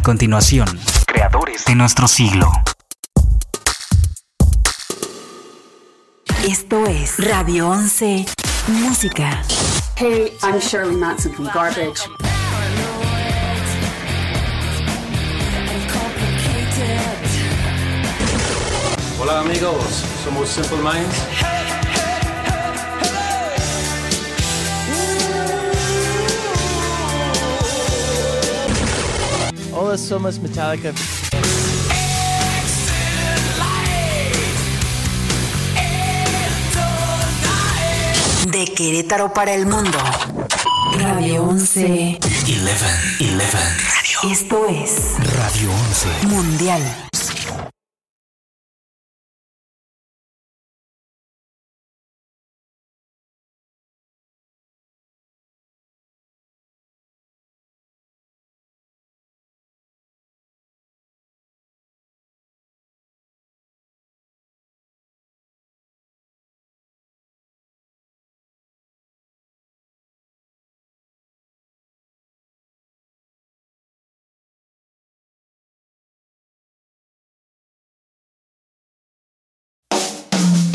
A continuación, creadores de nuestro siglo. Esto es Radio 11 Música. Hey, I'm Shirley Matson from Garbage. Hola amigos, somos Simple Minds. Hola, somos Metallica. De Querétaro para el mundo. Radio 11. 11, 11. Radio. Esto es Radio 11. Mundial.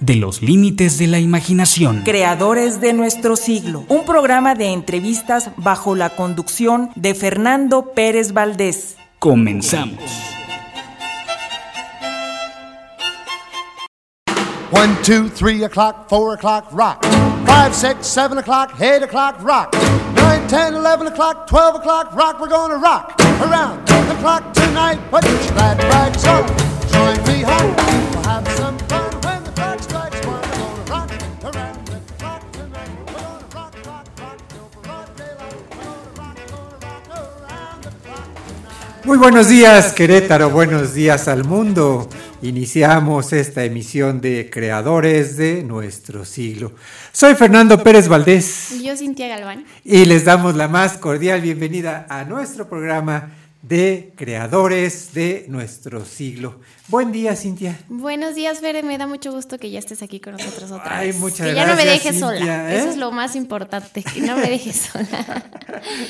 de los límites de la imaginación. Creadores de nuestro siglo, un programa de entrevistas bajo la conducción de Fernando Pérez Valdés. Comenzamos. One, two, three o'clock, four o'clock, rock. Five, six, seven o'clock, eight o'clock, rock. Nine, ten, eleven o'clock, twelve o'clock, rock. We're gonna rock around the clock tonight. Put your glad rags on. Join me home. Muy buenos días Querétaro, buenos días al mundo. Iniciamos esta emisión de Creadores de nuestro siglo. Soy Fernando Pérez Valdés Y Yo, Cintia Galván. y les damos la más cordial bienvenida a nuestro programa de Creadores de nuestro siglo. Buen día, Cintia. Buenos días, Fere. Me da mucho gusto que ya estés aquí con nosotros otra Ay, vez. muchas que ya no me dejes Cintia, sola. ¿eh? Eso es lo más importante, que no me dejes sola.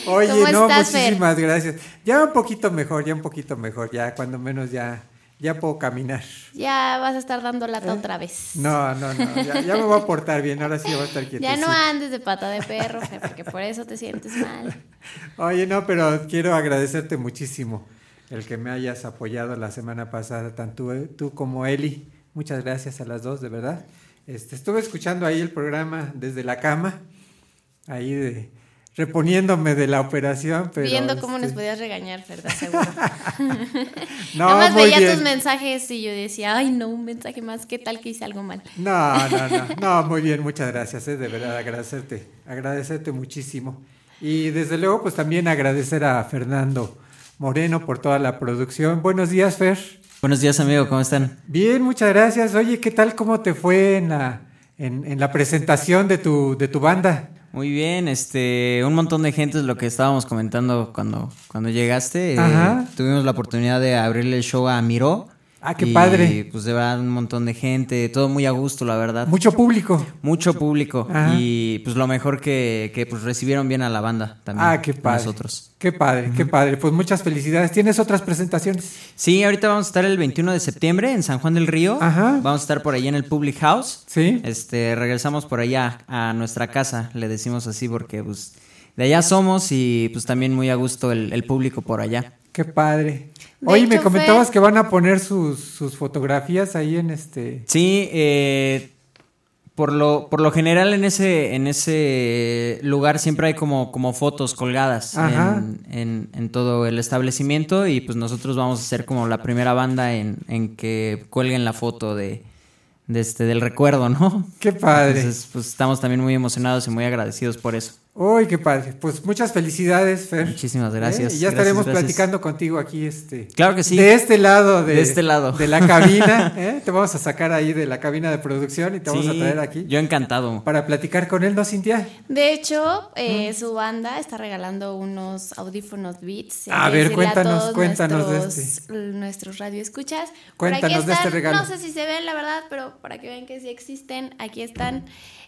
Oye, ¿Cómo no, estás, Fer? muchísimas gracias. Ya un poquito mejor, ya un poquito mejor, ya cuando menos ya, ya puedo caminar. Ya vas a estar dando lata otra vez. ¿Eh? No, no, no, ya, ya me voy a portar bien, ahora sí voy a estar ya quietecito. no andes de pata de perro, porque por eso te sientes mal. Oye, no, pero quiero agradecerte muchísimo el que me hayas apoyado la semana pasada, tanto tú, tú como Eli. Muchas gracias a las dos, de verdad. Este, estuve escuchando ahí el programa desde la cama, ahí de, reponiéndome de la operación. Pero, Viendo cómo nos este, podías regañar, ¿verdad? Seguro. No, Nada más muy veía bien. tus mensajes y yo decía, ay, no, un mensaje más. ¿Qué tal que hice algo mal? No, no, no, no, muy bien, muchas gracias, eh, de verdad, agradecerte, agradecerte muchísimo. Y desde luego, pues también agradecer a Fernando Moreno por toda la producción. Buenos días, Fer. Buenos días, amigo, ¿cómo están? Bien, muchas gracias. Oye, ¿qué tal? ¿Cómo te fue en la, en, en la presentación de tu, de tu banda? Muy bien, este, un montón de gente es lo que estábamos comentando cuando, cuando llegaste. Eh, tuvimos la oportunidad de abrirle el show a Miró. Ah, qué y, padre. pues de verdad un montón de gente, todo muy a gusto, la verdad. Mucho público. Mucho público. Ajá. Y pues lo mejor que, que pues recibieron bien a la banda también. Ah, qué padre. Nosotros. Qué padre, qué padre. Pues muchas felicidades. ¿Tienes otras presentaciones? Sí, ahorita vamos a estar el 21 de septiembre en San Juan del Río. Ajá. Vamos a estar por allá en el Public House. Sí. Este, regresamos por allá a nuestra casa, le decimos así porque pues de allá somos y pues también muy a gusto el, el público por allá. Qué padre. De Oye, me comentabas que van a poner sus, sus fotografías ahí en este. Sí, eh, por lo, por lo general en ese, en ese lugar siempre hay como, como fotos colgadas en, en- en todo el establecimiento y pues nosotros vamos a ser como la primera banda en, en que cuelguen la foto de, de este, del recuerdo, ¿no? Qué padre. Entonces, pues estamos también muy emocionados y muy agradecidos por eso. Uy, qué padre. Pues muchas felicidades, Fer. Muchísimas gracias. ¿Eh? Y ya Gracias, estaremos gracias. platicando contigo aquí, este. Claro que sí. De este lado de, De este lado. de la cabina. ¿eh? Te vamos a sacar ahí de la cabina de producción y te vamos a traer aquí Yo encantado. para platicar con él, ¿no, Cintia? De hecho, eh, su banda está regalando unos audífonos Beats. A eh, ver, cuéntanos, todos cuéntanos de nuestros, este. Nuestros radioescuchas. Cuéntanos de este regalo. No sé si se ven, la verdad, pero para que vean que sí existen, aquí están.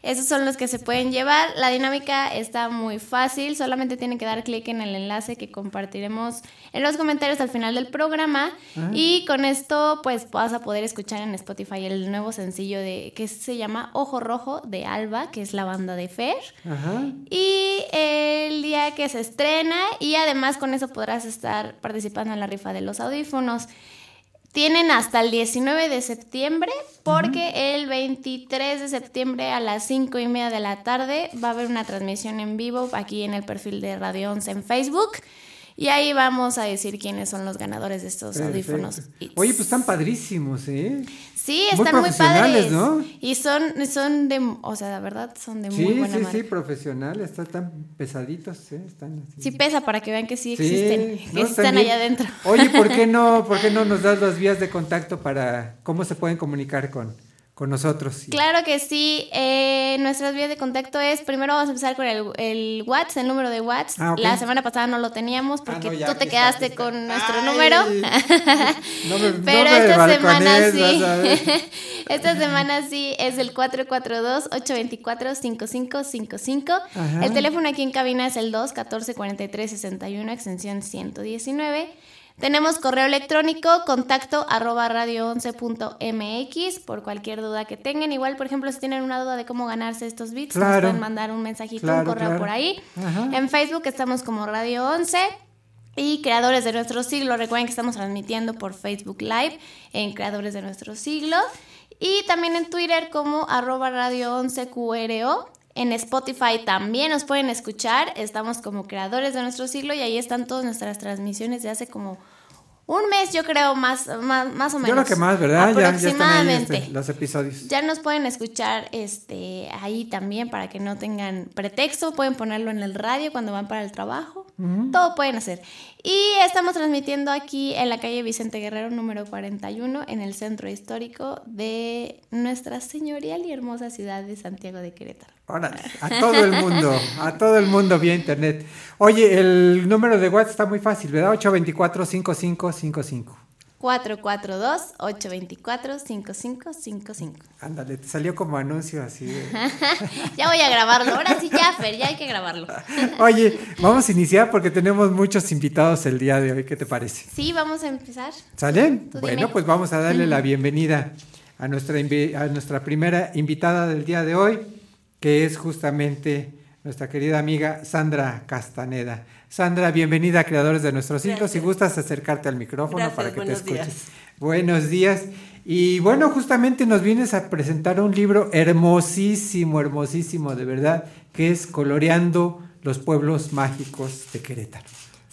Esos son los que se pueden llevar. La dinámica está muy fácil. Solamente tienen que dar clic en el enlace que compartiremos en los comentarios al final del programa. Ah. Y con esto, pues vas a poder escuchar en Spotify el nuevo sencillo de que se llama Ojo Rojo de Alba, que es la banda de Fer. Ajá. Y el día que se estrena, y además con eso podrás estar participando en la rifa de los audífonos. Tienen hasta el 19 de septiembre, porque el 23 de septiembre a las 5 y media de la tarde va a haber una transmisión en vivo aquí en el perfil de Radio 11 en Facebook. Y ahí vamos a decir quiénes son los ganadores de estos audífonos. Perfecto. Oye, pues están padrísimos, ¿eh? Sí, están muy, profesionales, padres. ¿no? Y son, son de, o sea, la verdad, son de muy buena sí, marca. sí, profesionales, están tan pesaditos, ¿eh? Están así. Sí pesa para que vean que sí Sí, existen, que no, están también- allá adentro. Oye, ¿por qué no, por qué no nos das las vías de contacto para cómo se pueden comunicar con, con nosotros? Y- Claro que sí. Eh, nuestras vías de contacto es, primero vamos a empezar con el, el WhatsApp, el número de WhatsApp. Ah. La semana pasada no lo teníamos porque Ah, no, ya, tú te quedaste está. con nuestro Ay, número. no me- no Pero me esta semana sí. esta semana sí es el 442-824-5555. Ajá. El teléfono aquí en cabina es el 214-4361, extensión 119. Tenemos correo electrónico, contacto arroba radio11.mx por cualquier duda que tengan. Igual, por ejemplo, si tienen una duda de cómo ganarse estos bits, nos pueden mandar un mensajito, Claro, un correo claro. por ahí. Ajá. En Facebook estamos como Radio 11 y Creadores de Nuestro Siglo. Recuerden que estamos transmitiendo por Facebook Live en Creadores de Nuestro Siglo. Y también en Twitter como arroba Radio 11 QRO. En Spotify también nos pueden escuchar. Estamos como Creadores de Nuestro Siglo y ahí están todas nuestras transmisiones de hace como un mes, yo creo, más, más, más o menos. Yo creo que más, ¿verdad? Ya, ya están ahí Aproximadamente. este, los episodios. Ya nos pueden escuchar este ahí también para que no tengan pretexto. Pueden ponerlo en el radio cuando van para el trabajo. Todo pueden hacer. Y estamos transmitiendo aquí en la calle Vicente Guerrero número 41 en el centro histórico de nuestra señorial y hermosa ciudad de Santiago de Querétaro. Órale, a todo el mundo, a todo el mundo vía internet. Oye, el número de WhatsApp está muy fácil, ¿verdad? 824-5555. 442-824-5555. Ándale, te salió como anuncio así. de- ya voy a grabarlo. Ahora sí, ya, Fer, ya hay que grabarlo. Oye, vamos a iniciar porque tenemos muchos invitados el día de hoy. ¿Qué te parece? Sí, vamos a empezar. ¿Sale? Tú Bueno, dime. pues vamos a darle la bienvenida a nuestra, a nuestra primera invitada del día de hoy, que es justamente nuestra querida amiga Sandra Castaneda. Sandra, bienvenida a Creadores de Nuestros Siglos. Si gustas acercarte al micrófono Gracias, para que te escuches. días. Buenos días. Y bueno, justamente nos vienes a presentar un libro hermosísimo, hermosísimo, de verdad, que es Coloreando los pueblos mágicos de Querétaro.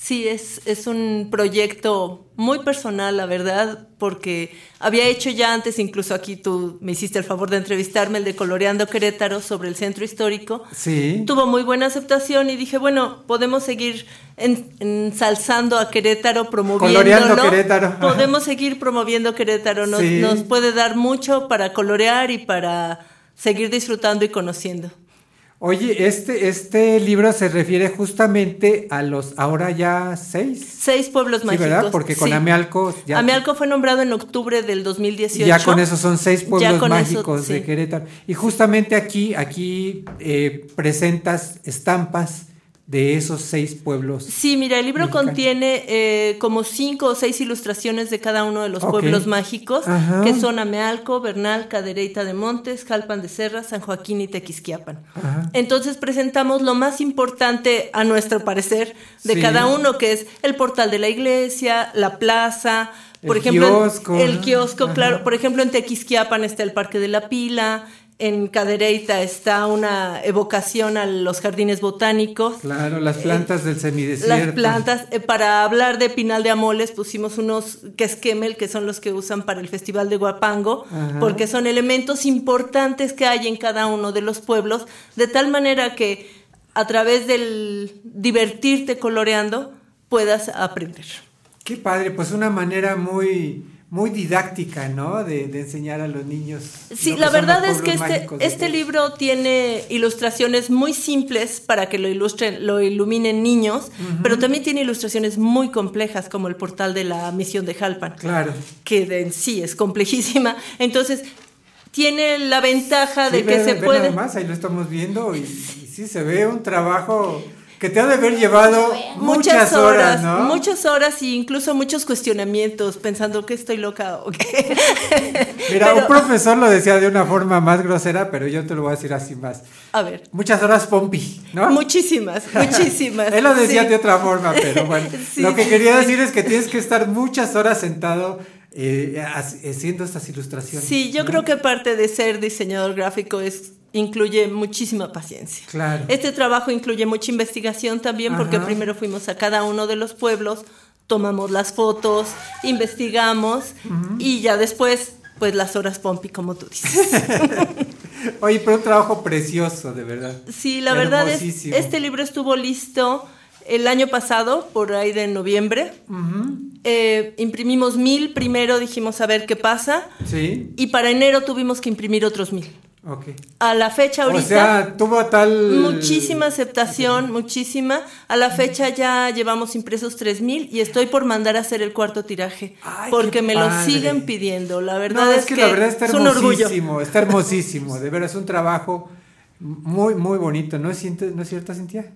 Sí, es, es un proyecto muy personal, la verdad, porque había hecho ya antes, incluso aquí tú me hiciste el favor de entrevistarme, el de Coloreando Querétaro sobre el centro histórico. Sí. Tuvo muy buena aceptación y dije, bueno, podemos seguir en- ensalzando a Querétaro, promoviéndolo. Coloreando Querétaro. Podemos seguir promoviendo Querétaro. Nos, Sí. nos puede dar mucho para colorear y para seguir disfrutando y conociendo. Oye, este, este libro se refiere justamente a los ahora ya seis. Seis pueblos Sí, mágicos. ¿verdad? Porque con sí. Amealco ya, Amealco fue nombrado en octubre del 2018. ya con eso son seis pueblos eso, mágicos de. Querétaro. Y justamente aquí, aquí eh, presentas estampas de esos seis pueblos. Sí, mira, el libro Mexicanos. contiene eh, como cinco o seis ilustraciones de cada uno de los pueblos mágicos, Ajá. que son Amealco, Bernal, Cadereyta de Montes, Jalpan de Serra, San Joaquín y Tequisquiapan. Ajá. Entonces presentamos lo más importante, a nuestro parecer, de Sí. cada uno, que es el portal de la iglesia, la plaza, por El ejemplo, kiosco, el kiosco, Ajá. claro. Por ejemplo, en Tequisquiapan está el Parque de la Pila, en Cadereyta está una evocación a los jardines botánicos. Claro, las plantas del semidesierto. Las plantas, eh, para hablar de Pinal de Amoles pusimos unos quesquemel que son los que usan para el Festival de Guapango, Ajá. porque son elementos importantes que hay en cada uno de los pueblos, de tal manera que a través del divertirte coloreando puedas aprender. Qué padre, pues una manera muy, muy didáctica, ¿no? De, de enseñar a los niños. Sí, lo la verdad es que este, este libro tiene ilustraciones muy simples para que lo ilustren, lo iluminen niños, pero también tiene ilustraciones muy complejas como el portal de la misión de Jalpan, Claro. que de en sí es complejísima. Entonces, tiene la ventaja de que ve- se ve puede... nada más, ahí lo estamos viendo y, y sí se ve un trabajo que te ha de haber llevado muchas, horas, ¿no? muchas horas e incluso muchos cuestionamientos, pensando que estoy loca o qué. Mira, Pero- un profesor lo decía de una forma más grosera, pero yo te lo voy a decir así más. A ver, Muchas horas pompi, ¿no? muchísimas, muchísimas. Él lo decía sí. de otra forma, pero bueno. Sí, lo que quería decir es que tienes que estar muchas horas sentado eh, hac- haciendo estas ilustraciones. Sí, yo ¿no? creo que parte de ser diseñador gráfico es incluye muchísima paciencia. Claro. Este trabajo incluye mucha investigación también porque primero fuimos a cada uno de los pueblos, tomamos las fotos, investigamos y ya después pues las horas pompi como tú dices. Oye, pero un trabajo precioso, de verdad. Sí, la verdad es este libro estuvo listo el año pasado, por ahí de noviembre. Eh, imprimimos mil primero, dijimos a ver qué pasa. Sí, Y para enero tuvimos que imprimir otros mil. Ok. A la fecha ahorita. O sea, tuvo tal... Muchísima aceptación, muchísima. A la fecha ya llevamos impresos 3000 y estoy por mandar a hacer el cuarto tiraje. Ay, porque me lo siguen pidiendo. La verdad No, es, es que, la verdad está es un orgullo. hermosísimo, está hermosísimo, de veras, es un trabajo muy, muy bonito, ¿no es, ¿no es cierto, Cintia?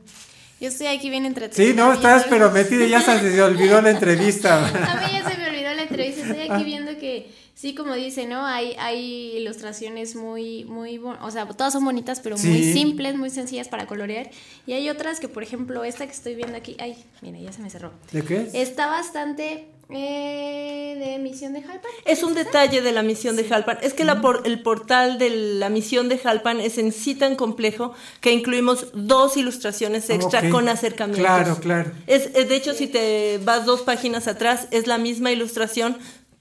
Yo estoy aquí bien entretenida. Sí, no, estás viendo- pero metida y ya se te olvidó la entrevista. A mí ya se me olvidó la entrevista. Estoy Ah. aquí viendo que, sí, como dice, ¿no? Hay, hay ilustraciones muy, muy, bon- o sea, todas son bonitas, pero muy simples, muy sencillas para colorear. Y hay otras que, por ejemplo, esta que estoy viendo aquí, ay, mira, ya se me cerró. ¿De qué? Está bastante eh, de misión de Jalpan. Es un detalle de la misión de Jalpan. Es que la por- el portal de la misión de Jalpan es en sí tan complejo que incluimos dos ilustraciones extra con acercamientos. Claro, claro. Es, es- de hecho, si te vas dos páginas atrás, es la misma ilustración,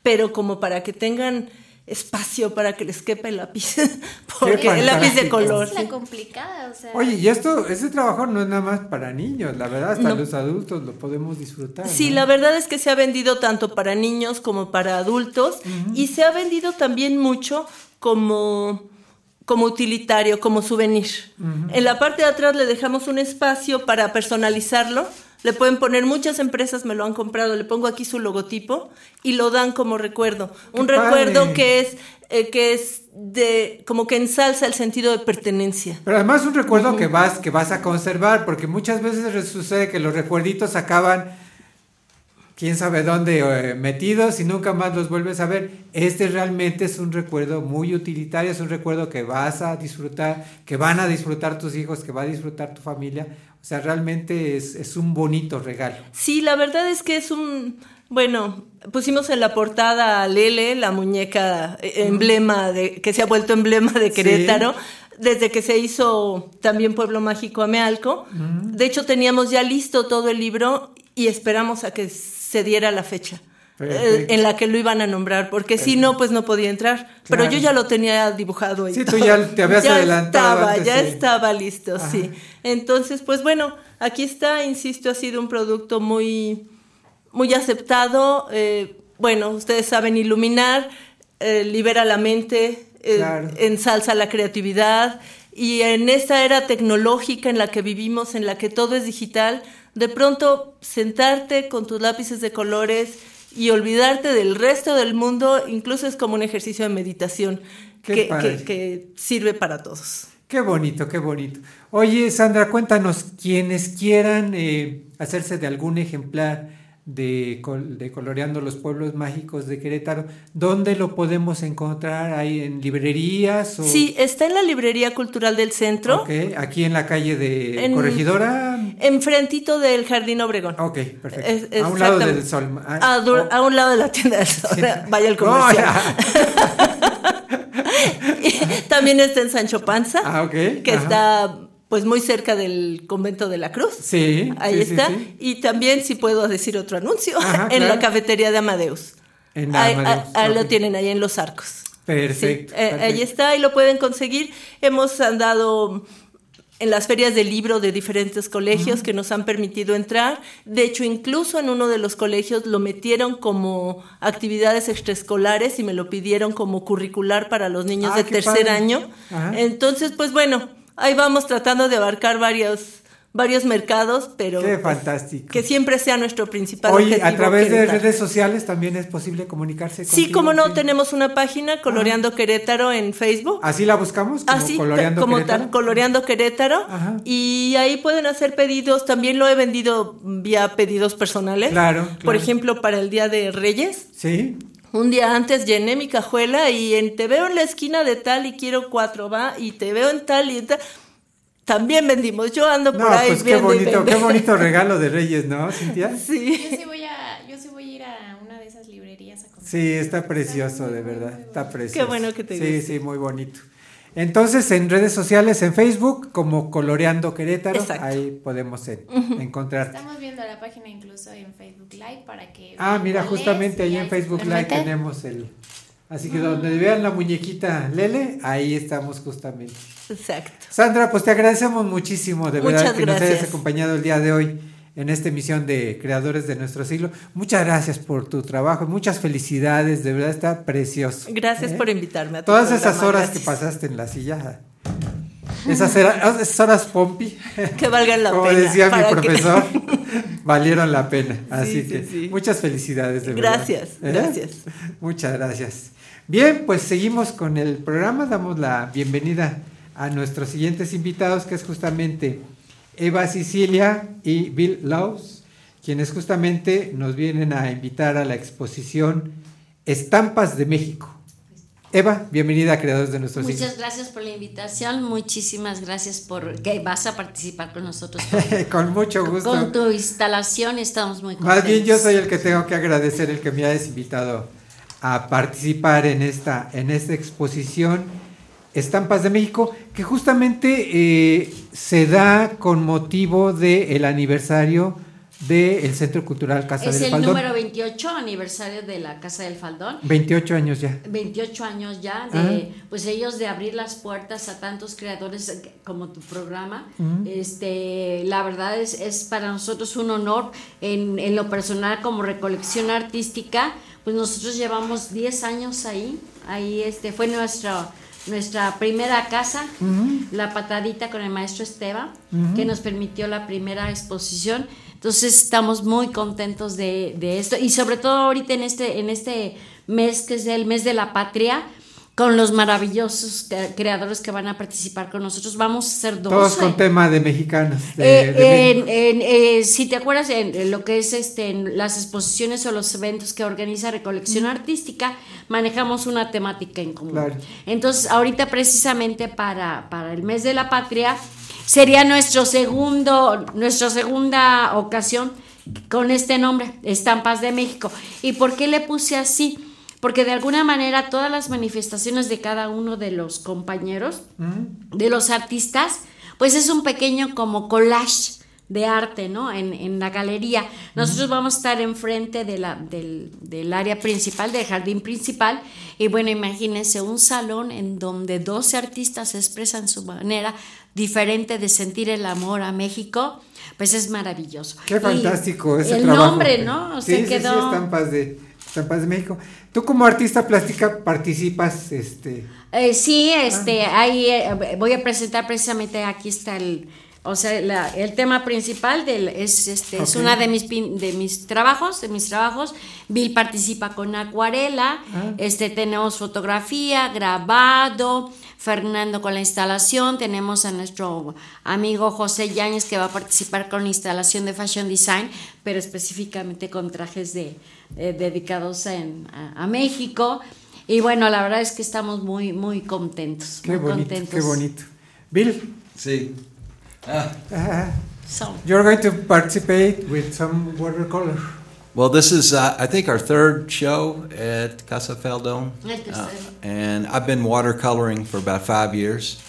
pero como para que tengan espacio para que les quepa el lápiz. Porque el lápiz de color. Es la complicada, o sea. Oye, y esto, ese trabajo no es nada más para niños, la verdad, hasta No. los adultos lo podemos disfrutar. Sí, ¿no? la verdad es que se ha vendido tanto para niños como para adultos y se ha vendido también mucho como, como utilitario, como souvenir. En la parte de atrás le dejamos un espacio para personalizarlo. Le pueden poner muchas empresas, me lo han comprado, le pongo aquí su logotipo y lo dan como recuerdo. Un ¡Qué recuerdo que es, eh, que es de, como que ensalza el sentido de pertenencia. Pero además un recuerdo que vas, que vas a conservar, porque muchas veces sucede que los recuerditos acaban quién sabe dónde eh, metidos y nunca más los vuelves a ver. Este realmente es un recuerdo muy utilitario, es un recuerdo que vas a disfrutar, que van a disfrutar tus hijos, que va a disfrutar tu familia. O sea, realmente es, es un bonito regalo. Sí, la verdad es que es un, bueno, pusimos en la portada a Lele, la muñeca eh, emblema de, que se ha vuelto emblema de Querétaro. Desde que se hizo también Pueblo Mágico Amealco. De hecho, teníamos ya listo todo el libro y esperamos a que se diera la fecha eh, en la que lo iban a nombrar, porque si no, pues no podía entrar. Pero yo ya lo tenía dibujado. Sí, tú ya te habías Ya adelantado Estaba, antes ya estaba listo, sí. Entonces, pues bueno, aquí está, insisto, ha sido un producto muy, muy aceptado. eh, bueno, ustedes saben iluminar, eh, libera la mente, Claro. ensalza la creatividad. Y en esta era tecnológica en la que vivimos, en la que todo es digital, de pronto sentarte con tus lápices de colores y olvidarte del resto del mundo, incluso es como un ejercicio de meditación que sirve para todos. Qué bonito, qué bonito. Oye, Sandra, cuéntanos, quienes quieran eh, hacerse de algún ejemplar de, de Coloreando los Pueblos Mágicos de Querétaro, ¿dónde lo podemos encontrar? ¿Ahí en librerías? O... Sí, está en la Librería Cultural del Centro, Ok, aquí en la calle de En- Corregidora. enfrentito del Jardín Obregón. Ok, perfecto. Es- a un lado del sol. Ah, A, oh. a un lado de la tienda del sol. Sí. Vaya el Oh, comercial. ya. También está en Sancho Panza, Ah, ok. que Ajá. está pues muy cerca del convento de la Cruz. Sí. Ahí sí, está. sí. Y también, si puedo decir otro anuncio, Ajá, en claro. la cafetería de Amadeus. En Ahí, Amadeus, ahí lo tienen ahí en los arcos. Perfecto. Eh, perfecto. ahí está, ahí lo pueden conseguir. Hemos andado en las ferias de libro de diferentes colegios que nos han permitido entrar. De hecho, incluso en uno de los colegios lo metieron como actividades extraescolares y me lo pidieron como curricular para los niños Ah, de tercer padre. año. Ajá. Entonces, pues bueno, ahí vamos tratando de abarcar varios varios mercados, pero Qué pues, fantástico. que siempre sea nuestro principal Oye, objetivo. a través de redes sociales también es posible comunicarse Sí, contigo, como no, sí. tenemos una página, Coloreando Querétaro, en Facebook. Así la buscamos, como Así, Coloreando como Querétaro. tal, Coloreando Querétaro. Ajá. Y ahí pueden hacer pedidos. También lo he vendido vía pedidos personales. Claro, Por claro. ejemplo, para el Día de Reyes. Sí. Un día antes llené mi cajuela y en te veo en la esquina de tal y quiero cuatro, va, y te veo en tal y en tal. También vendimos. Yo ando No, por ahí pues qué bonito, qué bonito regalo de Reyes, ¿no, Cintia? Sí. Yo sí voy a, yo sí voy a ir a una de esas librerías a comprar. Sí, está precioso, de verdad. Está precioso. bueno que te Sí, guste. sí, muy bonito. Entonces, en redes sociales, en Facebook, como Coloreando Querétaro, Exacto. ahí podemos en- encontrarte. Estamos viendo la página incluso en Facebook Live para que. Ah, mira, justamente ahí en Facebook Live tenemos el... Así que donde vean la muñequita Lele, ahí estamos justamente. Exacto. Sandra, pues te agradecemos muchísimo, de verdad, Muchas que nos hayas acompañado el día de hoy en esta emisión de Creadores de Nuestro Siglo. Muchas gracias por tu trabajo, muchas felicidades, de verdad está precioso. Gracias ¿eh? por invitarme a tu Todas esas horas gracias. que pasaste en la silla, esas, horas Pompi, Que valgan la como pena. decía mi que- profesor, valieron la pena. Así sí, que sí. muchas felicidades, de verdad. Gracias, ¿eh? gracias. Muchas gracias. Bien, pues seguimos con el programa. Damos la bienvenida a nuestros siguientes invitados, que es justamente Eva Sicilia y Bill Laws, quienes justamente nos vienen a invitar a la exposición Estampas de México. Eva, bienvenida a Creadores de Nuestro. Muchas gracias por la invitación, muchísimas gracias por que vas a participar con nosotros. Con mucho gusto. Con tu instalación estamos muy contentos. Más bien yo soy el que tengo que agradecer el que me hayas invitado a participar en esta, en esta exposición Estampas de México, que justamente eh, se da con motivo del aniversario del Centro Cultural Casa Es del el Faldón. número 28 aniversario de la Casa del Faldón. 28 años ya. 28 años ya de Ah. pues ellos de abrir las puertas a tantos creadores eh, como tu programa este la verdad es, es para nosotros un honor en, en lo personal como recolección artística pues nosotros llevamos 10 años ahí ahí este fue nuestra nuestra primera casa la patadita con el maestro Esteban que nos permitió la primera exposición entonces estamos muy contentos de, de esto y sobre todo ahorita en este, en este mes que es el mes de la patria, con los maravillosos cre- creadores que van a participar con nosotros. Vamos a ser dos. Todos con tema de mexicanos. de- Eh, de en- México. en- eh, si te acuerdas en, en lo que es este en las exposiciones o los eventos que organiza Recolección Artística, manejamos una temática en común. Claro. Entonces, ahorita precisamente para, para el mes de la patria sería nuestro segundo, nuestra segunda ocasión con este nombre, Estampas de México. ¿Y por qué le puse así? Porque de alguna manera todas las manifestaciones de cada uno de los compañeros de los artistas, pues es un pequeño como collage de arte, ¿no? En, en la galería. Nosotros vamos a estar enfrente de la, del, del área principal, del jardín principal, y bueno, imagínense un salón en donde 12 artistas expresan su manera diferente de sentir el amor a México, pues es maravilloso. Qué Y fantástico ese El trabajo. nombre, ¿no? Sí, Se sí, sí, quedó... estampas de, estampas de México. Tú como artista plástica participas, este... Eh, sí, este, ahí eh, voy a presentar precisamente aquí está el, o sea, la- el tema principal del es este es una de mis pin- de mis trabajos, de mis trabajos. Bill participa con acuarela, Ah. este tenemos fotografía, grabado, Fernando con la instalación, tenemos a nuestro amigo José Yáñez que va a participar con la instalación de fashion design, pero específicamente con trajes de eh, dedicados en- a, a México. Y bueno, la verdad es que estamos muy, muy contentos. Qué muy bonito, contentos. qué bonito. Bill. Sí. So. you're going to participate with some watercolor. Well, this is, uh, I think, our third show at Casa Feldon. Uh, and I've been watercoloring for about five years.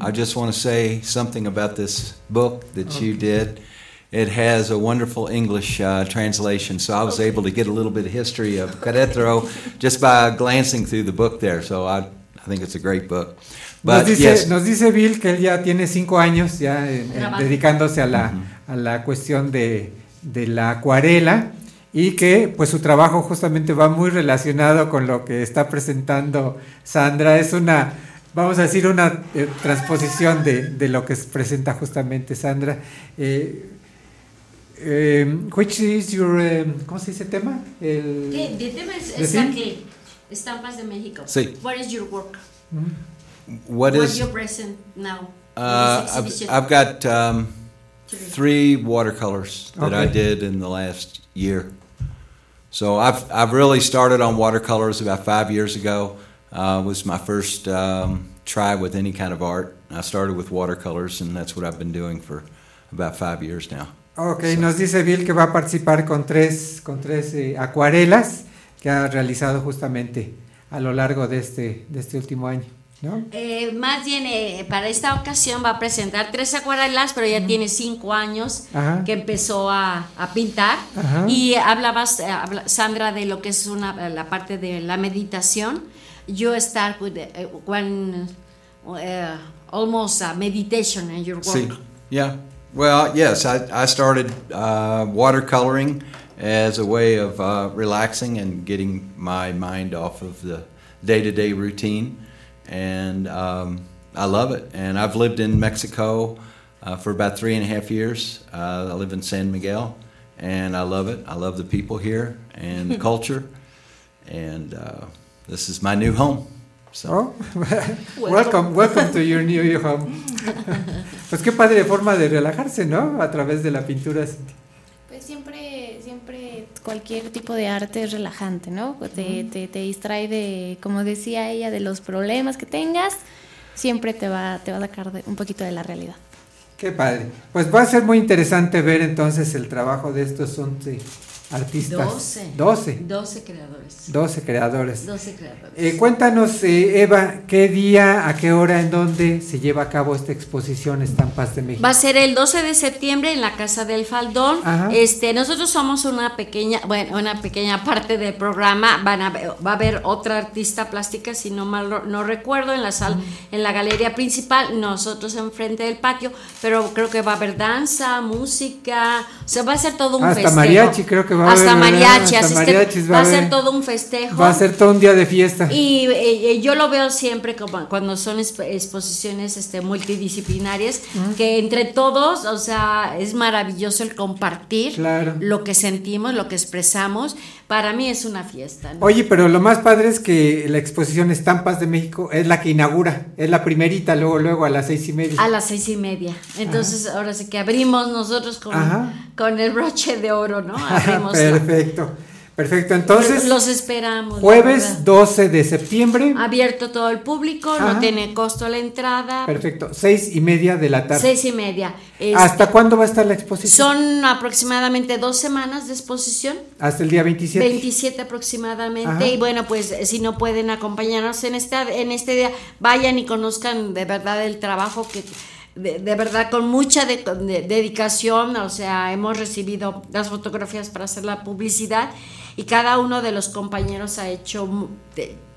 I just want to say something about this book that you did. It has a wonderful English uh, translation, so I was able to get a little bit of history of Querétaro just by glancing through the book there. So I, I think it's a great book. Nos But dice, yes, nos dice Bill que él ya tiene cinco años ya en- en- Trabajando. dedicándose a la, a la cuestión de, de la acuarela y que pues su trabajo justamente va muy relacionado con lo que está presentando Sandra. Es una, vamos a decir, una eh, transposición de, de lo que presenta justamente Sandra. Eh, eh, which is your, eh, ¿cómo se dice tema? El, ¿Qué? The tema es, ¿De es aquí. Estampas de México. Sí. What is your work? What is. your present now? Uh, I've. I've got um, three watercolors that I did in the last year. So I've I've really started on watercolors about five years ago. Uh, was my first um, try with any kind of art. I started with watercolors, and that's what I've been doing for about five years now. Ok, nos dice Bill que va a participar con tres, con tres eh, acuarelas que ha realizado justamente a lo largo de este, de este último año. ¿No? Eh, más bien, eh, para esta ocasión va a presentar tres acuarelas, pero ya tiene cinco años Ajá. que empezó a, a pintar. Ajá. Y hablabas, eh, habla- Sandra, de lo que es una, la parte de la meditación. Yo start with almost a meditation in your work. See, yeah. Well, yes, I, I started uh, watercoloring as a way of uh, relaxing and getting my mind off of the day to day routine. And um, I love it. And I've lived in Mexico uh, for about three and a half years. Uh, I live in San Miguel, and I love it. I love the people here and the culture. And uh, this is my new home. So. Oh, welcome, welcome to your new home. pues qué padre forma de relajarse, ¿no? A través de la pintura. Cualquier tipo de arte es relajante, ¿no? Te, te, te distrae de, como decía ella, de los problemas que tengas, siempre te va, te va a sacar de- un poquito de la realidad. Qué padre. Pues va a ser muy interesante ver entonces el trabajo de estos 11 artistas. 12. 12. 12 creadores. 12 creadores. 12 creadores. Eh, cuéntanos, eh, Eva, qué día, a qué hora, en dónde se lleva a cabo esta exposición Estampas de México. Va a ser el 12 de septiembre en la Casa del Faldón. Ajá. Este, nosotros somos una pequeña, bueno, una pequeña parte del programa. Van a, ver- va a haber otra artista plástica, si no mal no- recuerdo, en la sala, en la galería principal, nosotros enfrente del patio, pero creo que va a haber danza, música, o sea, va a ser todo un Hasta festejo. mariachi creo que va Hasta mariachi, Hasta mariachis va va a ser todo un festejo. Va a ser todo un día de fiesta. Y eh, eh, yo lo veo siempre como cuando son exp- exposiciones este, multidisciplinarias, que entre todos, o sea, es maravilloso el compartir Claro. lo que sentimos, lo que expresamos. Para mí es una fiesta. ¿no? Oye, pero lo más padre es que la exposición Estampas de México es la que inaugura, es la primerita, luego, luego a las seis y media. A las seis y media. Entonces, ahora sí que abrimos nosotros con, con el broche de oro, ¿no? Abrimos la- Perfecto. Entonces, los esperamos. jueves verdad. 12 de septiembre, Abierto todo el público, Ajá. no tiene costo la entrada. perfecto, seis y media de la tarde. Seis y media. Este, ¿Hasta cuándo va a estar la exposición? Son aproximadamente dos semanas de exposición. Hasta el día 27. 27 aproximadamente Ajá. y bueno pues si no pueden acompañarnos en esta en este día vayan y conozcan de verdad el trabajo que de, de verdad con mucha de- de- dedicación o sea hemos recibido las fotografías para hacer la publicidad y cada uno de los compañeros ha hecho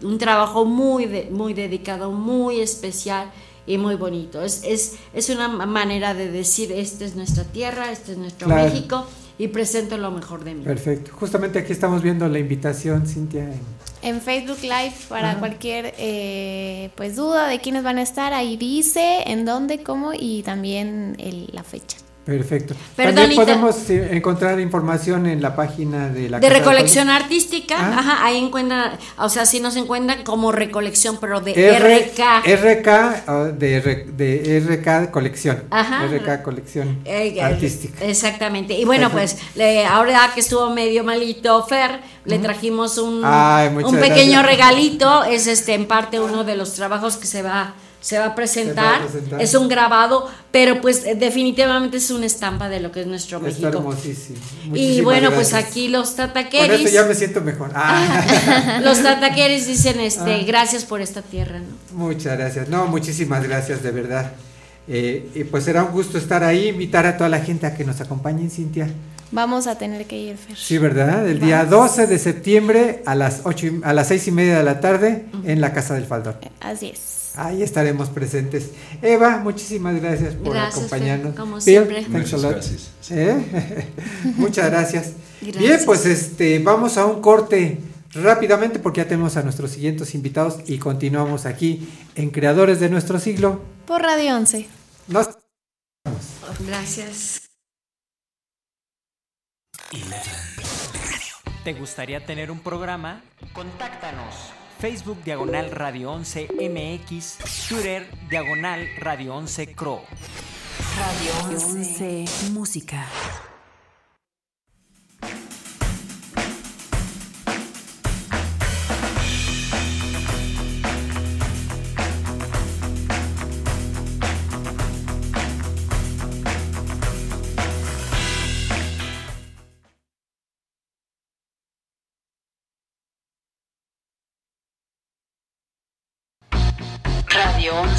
un trabajo muy muy dedicado muy especial y muy bonito es, es, es una ma- manera de decir esta es nuestra tierra este es nuestro Claro. México y presento lo mejor de mí Perfecto. Justamente aquí estamos viendo la invitación, Cintia. en- En Facebook Live, para Ajá. cualquier eh, pues duda de quiénes van a estar, ahí dice en dónde, cómo y también el- la fecha. Perfecto. Perdón, También podemos encontrar información en la página de la de Casa recolección artística, Ah. ajá, ahí encuentran, o sea, sí nos encuentran como recolección, pero de R- RK. RK ah, de, R- de RK colección. Ajá. RK colección Eh, eh, artística. Exactamente. Y bueno, Perfecto. pues le- ahora que estuvo medio malito Fer, le trajimos un, Ay, un pequeño gracias. regalito. Es este en parte uno de los trabajos que se va se va a presentar. presentar. Es un grabado, pero pues definitivamente es una estampa de lo que es nuestro Está México. hermosísimo. Y Muchísimas bueno, pues aquí los Con tataqueris. eso ya me siento mejor. Ah. Los tataqueris dicen este, Ah. gracias por esta tierra, ¿no? Muchas gracias. No, muchísimas gracias, de verdad. Eh, y pues será un gusto estar ahí, invitar a toda la gente a que nos acompañen, Cintia. Vamos a tener que ir, Fer. Sí, ¿verdad? El día 12 de septiembre a las ocho y- a las seis y media de la tarde en la Casa del Faldón. Así es. Ahí estaremos presentes. Eva, muchísimas gracias por Gracias, acompañarnos. Fer, como siempre. thanks a Muchas gracias. ¿Eh? Muchas gracias. Gracias. Bien, pues este, vamos a un corte rápidamente porque ya tenemos a nuestros siguientes invitados y continuamos aquí en Creadores de nuestro siglo. Por Radio 11. Nos Gracias. ¿Te gustaría tener un programa? Contáctanos. Facebook Diagonal Radio 11 MX, Twitter Diagonal Radio 11 Cro. Radio 11 Música.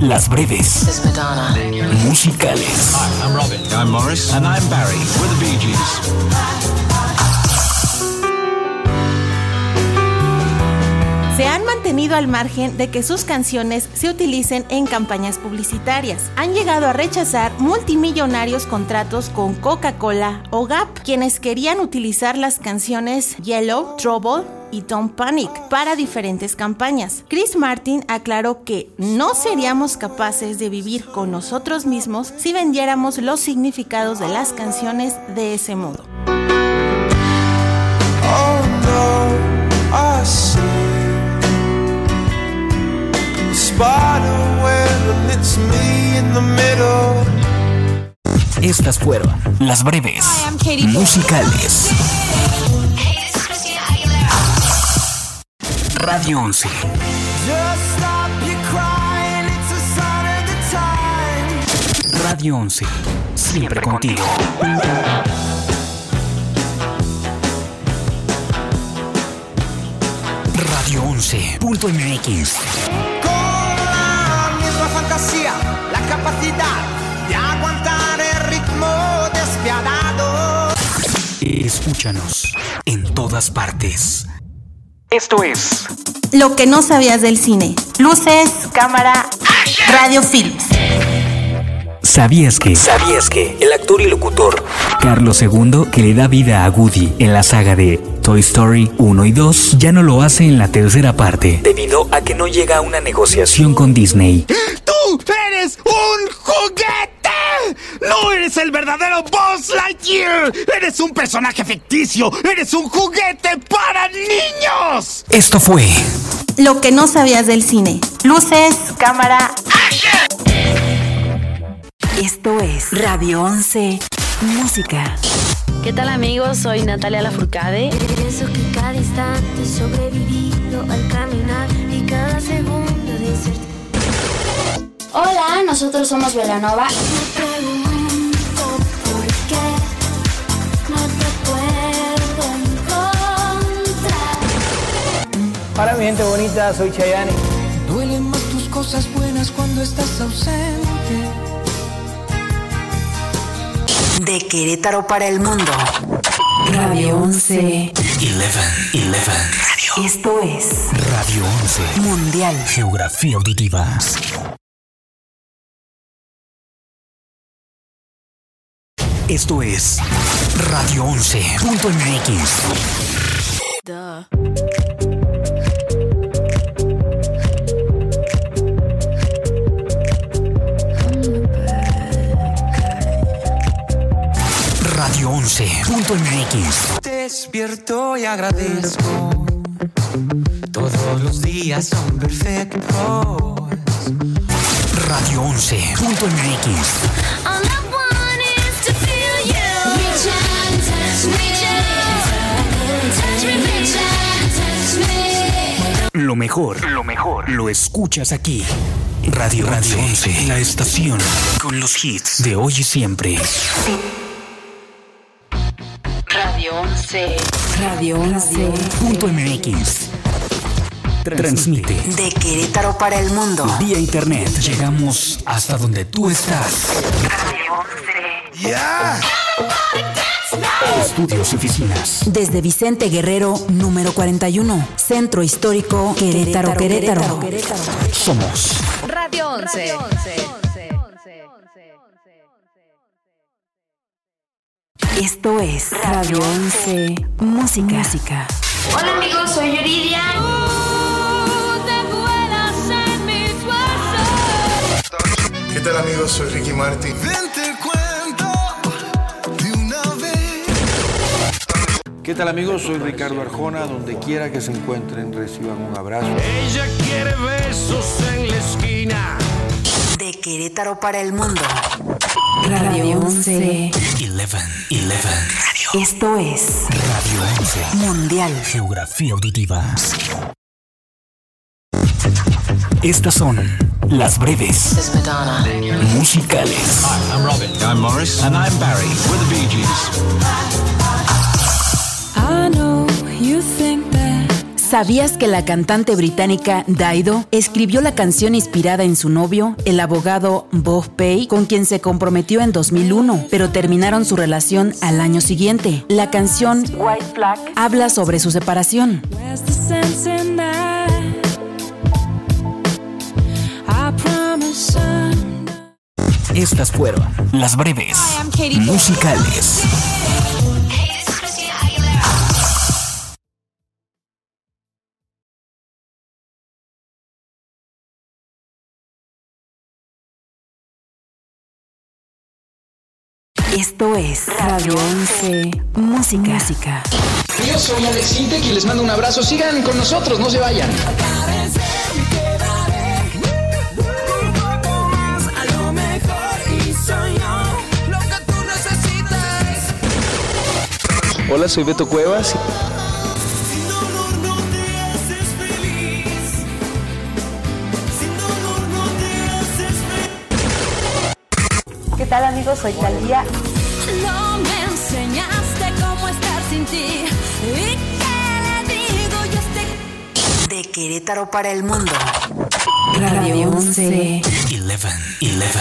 las breves musicales. I'm Robin. I'm Morris. And I'm Barry. We're the Bee Gees. Se han mantenido al margen de que sus canciones se utilicen en campañas publicitarias. Han llegado a rechazar multimillonarios contratos con Coca-Cola o Gap, quienes querían utilizar las canciones Yellow, Trouble y Don't Panic para diferentes campañas. Chris Martin aclaró que no seríamos capaces de vivir con nosotros mismos si vendiéramos los significados de las canciones de ese modo. Oh. Estas fueron las breves musicales. The time. Radio 11. Siempre contigo. Radio 11.mx. Con la misma fantasía, la capacidad de aguantar el ritmo despiadado. Escúchanos en todas partes. Esto es Lo que no sabías del cine. Luces, cámara, radio films. ¿Sabías que? ¿Sabías que? El actor y locutor Carlos II, que le da vida a Woody en la saga de Toy Story 1 y 2, ya no lo hace en la tercera parte, debido a que no llega a una negociación con Disney. ¡Tú eres un juguete! ¡No eres el verdadero Buzz Lightyear! ¡Eres un personaje ficticio! ¡Eres un juguete para niños! Esto fue Lo que no sabías del cine. Luces, cámara. Esto es Radio 11 Música. ¿Qué tal amigos? Soy Natalia Lafourcade. Pienso que cada instante sobrevivido al Hola, nosotros somos Velanova. Me pregunto por qué no te puedo encontrar. Hola mi gente bonita, soy Chayani. Duelen más tus cosas buenas cuando estás ausente. De Querétaro para el mundo. Radio 11. 11. 11. Radio. Esto es Radio 11. Mundial. Geografía auditiva. Esto es Radio 11.mx. Radio 11.mx. Despierto y agradezco. Todos los días son perfectos. Radio 11.mx. Lo mejor, lo mejor, lo escuchas aquí. Radio Radio 11, la estación con los hits de hoy y siempre. Radio 11. Radio 11. Punto MX. Transmite De Querétaro para el mundo. vía internet. Llegamos hasta donde tú estás. Estudios y oficinas. Desde Vicente Guerrero, número 41. Centro Histórico Querétaro, Querétaro. Somos Radio 11. Esto es Radio 11. Música. Música. Hola amigos, soy Yuridia. ¿Qué tal amigos? Soy Ricky Martin. ¿Qué tal amigos? Soy Ricardo Arjona. Donde quiera que se encuentren, reciban un abrazo. Ella quiere besos en la esquina. De Querétaro para el mundo. Radio 11. 11. 11. Esto es Radio 11. Mundial. Geografía auditiva. Estas son las breves musicales. I'm Robin. I'm Morris. And I'm Barry. We're the Bee Gees. ¿Sabías que la cantante británica Dido escribió la canción inspirada en su novio, el abogado Bob Pay, con quien se comprometió en 2001, pero terminaron su relación al año siguiente? La canción White Flag habla sobre su separación. Estas fueron las breves musicales. Esto es Radio 11 Música. Música. Yo soy Alex Intec y les mando un abrazo. Sigan con nosotros, no se vayan. Hola, soy Beto Cuevas. ¿Qué tal amigos? Soy Talía. Me enseñaste cómo estar sin ti. ¿Y qué le digo yo este De Querétaro para el mundo. Radio 11. 11. 11.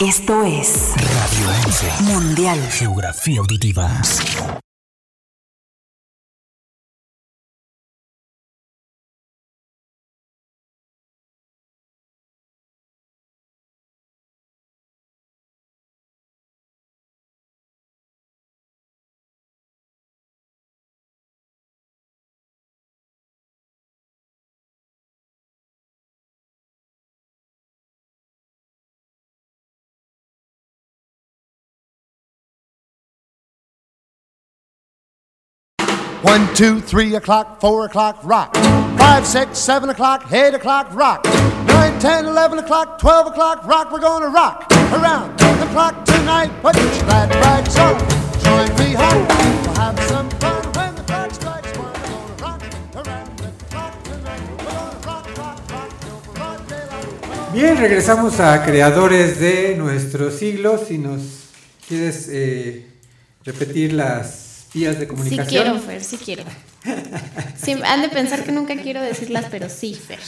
Esto es Radio 11. Mundial. Geografía auditiva. One, two, three o'clock, four o'clock, rock. Five, six, seven o'clock, eight o'clock, rock. Nine, ten, eleven o'clock, twelve o'clock, rock. We're gonna rock around the clock tonight. Put your glad rags on. Join me home. We'll have some fun when the clock strikes one. Around the. Bien, regresamos a creadores de nuestro siglo. Si nos quieres eh, repetir las vías de Sí comunicación. quiero, Fer, sí quiero. Sí, han de pensar que nunca quiero decirlas, pero sí, Fer.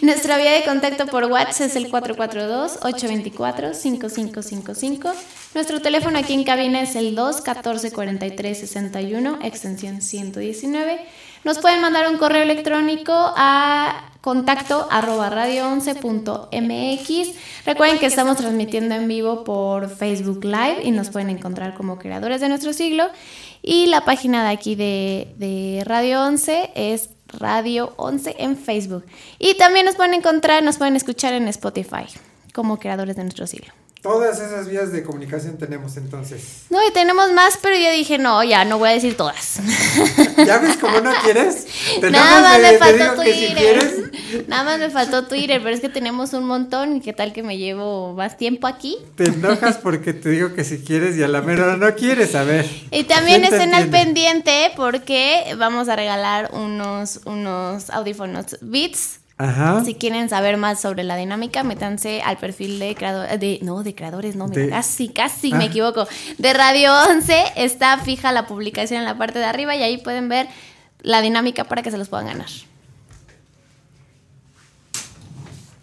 Nuestra vía de contacto por WhatsApp es el 442-824-5555. Nuestro teléfono aquí en cabina es el 214-4361, extensión 119. Nos pueden mandar un correo electrónico a contacto arroba radio11.mx. Recuerden que estamos transmitiendo en vivo por Facebook Live y nos pueden encontrar como creadores de nuestro siglo. Y la página de aquí de, de Radio 11 es Radio 11 en Facebook. Y también nos pueden encontrar, nos pueden escuchar en Spotify como creadores de nuestro siglo. Todas esas vías de comunicación tenemos entonces. No, y tenemos más, pero yo dije, no, ya no voy a decir todas. ¿Ya ves cómo no quieres? Nada más me faltó si Twitter. Nada más me faltó Twitter, pero es que tenemos un montón y qué tal que me llevo más tiempo aquí. te enojas porque te digo que si quieres y a la mera no quieres, a ver. Y también ¿Quién te estén al pendiente porque vamos a regalar unos, unos audífonos Beats. Ajá. Si quieren saber más sobre la dinámica, métanse al perfil de creadores, de, no, de creadores, no, mira, De- casi, casi Ah. me equivoco. De Radio 11 está fija la publicación en la parte de arriba y ahí pueden ver la dinámica para que se los puedan ganar.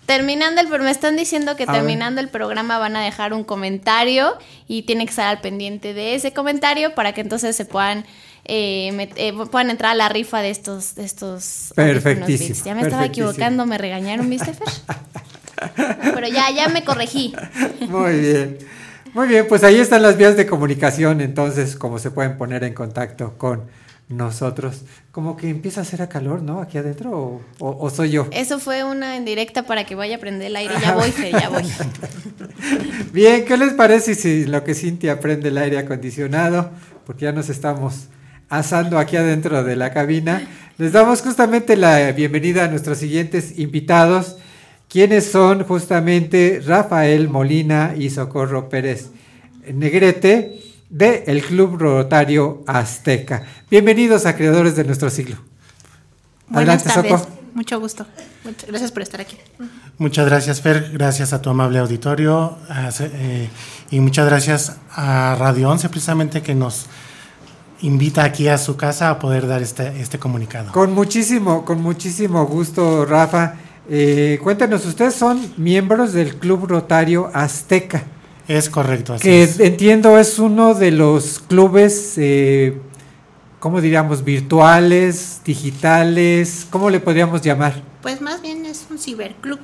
Terminando el, me están diciendo que A ver. terminando el programa van a dejar un comentario y tiene que estar al pendiente de ese comentario para que entonces se puedan eh, met- eh, puedan entrar a la rifa de estos de estos Perfectísimo. Ya me estaba equivocando, me regañaron, ¿viste, Fer? No, pero ya ya me corregí. Muy bien. Muy bien, pues ahí están las vías de comunicación, entonces, como se pueden poner en contacto con nosotros. Como que empieza a hacer a calor, ¿no? Aquí adentro, o, o- o soy yo. Eso fue una indirecta para que vaya a prender el aire. Ya voy, Fer, ya voy. Bien, ¿qué les parece si lo que Cintia prende el aire acondicionado? Porque ya nos estamos asando aquí adentro de la cabina. Les damos justamente la bienvenida a nuestros siguientes invitados, quienes son justamente Rafael Molina y Socorro Pérez Negrete de el Club Rotario Azteca. Bienvenidos a Creadores de nuestro siglo. Buenas Adelante, tardes, Soco. mucho gusto. Muchas gracias por estar aquí. Muchas gracias, Fer. Gracias a tu amable auditorio. a eh, y muchas gracias a Radio 11, precisamente, que nos invita aquí a su casa a poder dar este, este comunicado. Con muchísimo, con muchísimo gusto, Rafa. Eh, cuéntanos, ustedes son miembros del Club Rotario Azteca. Es correcto, así que es. entiendo es uno de los clubes, eh, ¿cómo diríamos? Virtuales, digitales, ¿cómo le podríamos llamar? Pues más bien es un ciberclub.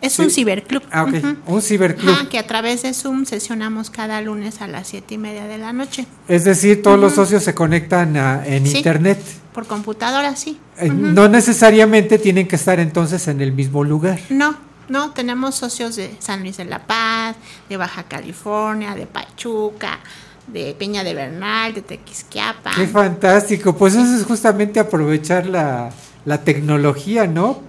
Es Sí. un ciberclub. Ah, ok, un ciberclub. Ajá, que a través de Zoom sesionamos cada lunes a las siete y media de la noche. Es decir, todos los socios se conectan a- en Sí. internet. Por computadora, sí. Eh. No necesariamente tienen que estar entonces en el mismo lugar. No, no, tenemos socios de San Luis de la Paz, de Baja California, de Pachuca, de Peña de Bernal, de Tequisquiapa. Qué fantástico. Pues eso es justamente aprovechar la, la tecnología, ¿no?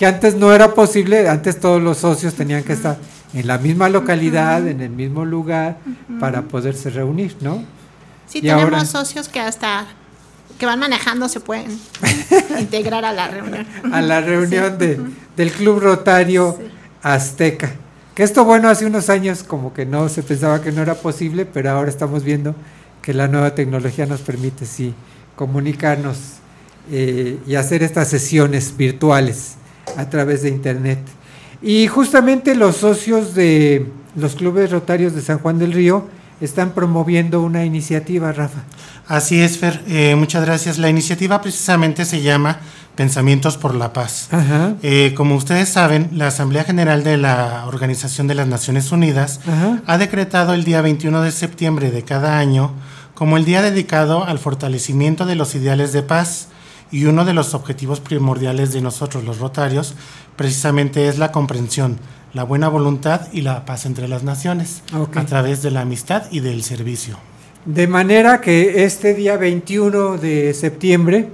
Que antes no era posible, antes todos los socios tenían que estar en la misma localidad, en el mismo lugar, para poderse reunir, ¿no? Sí, Y tenemos ahora- socios que hasta que van manejando se pueden integrar a la reunión. A la reunión Sí. de, del Club Rotario Azteca. Que esto, bueno, hace unos años como que no se pensaba que no era posible, pero ahora estamos viendo que la nueva tecnología nos permite, sí, comunicarnos eh, y hacer estas sesiones virtuales a través de Internet. Y justamente los socios de los clubes rotarios de San Juan del Río están promoviendo una iniciativa, Rafa. Así es, Fer. Eh, muchas gracias. La iniciativa precisamente se llama Pensamientos por la Paz. Ajá. Eh, como ustedes saben, la Asamblea General de la Organización de las Naciones Unidas Ajá. ha decretado el día 21 de septiembre de cada año como el día dedicado al fortalecimiento de los ideales de paz y uno de los objetivos primordiales de nosotros los rotarios precisamente es la comprensión, la buena voluntad y la paz entre las naciones a través de la amistad y del servicio. De manera que este día 21 de septiembre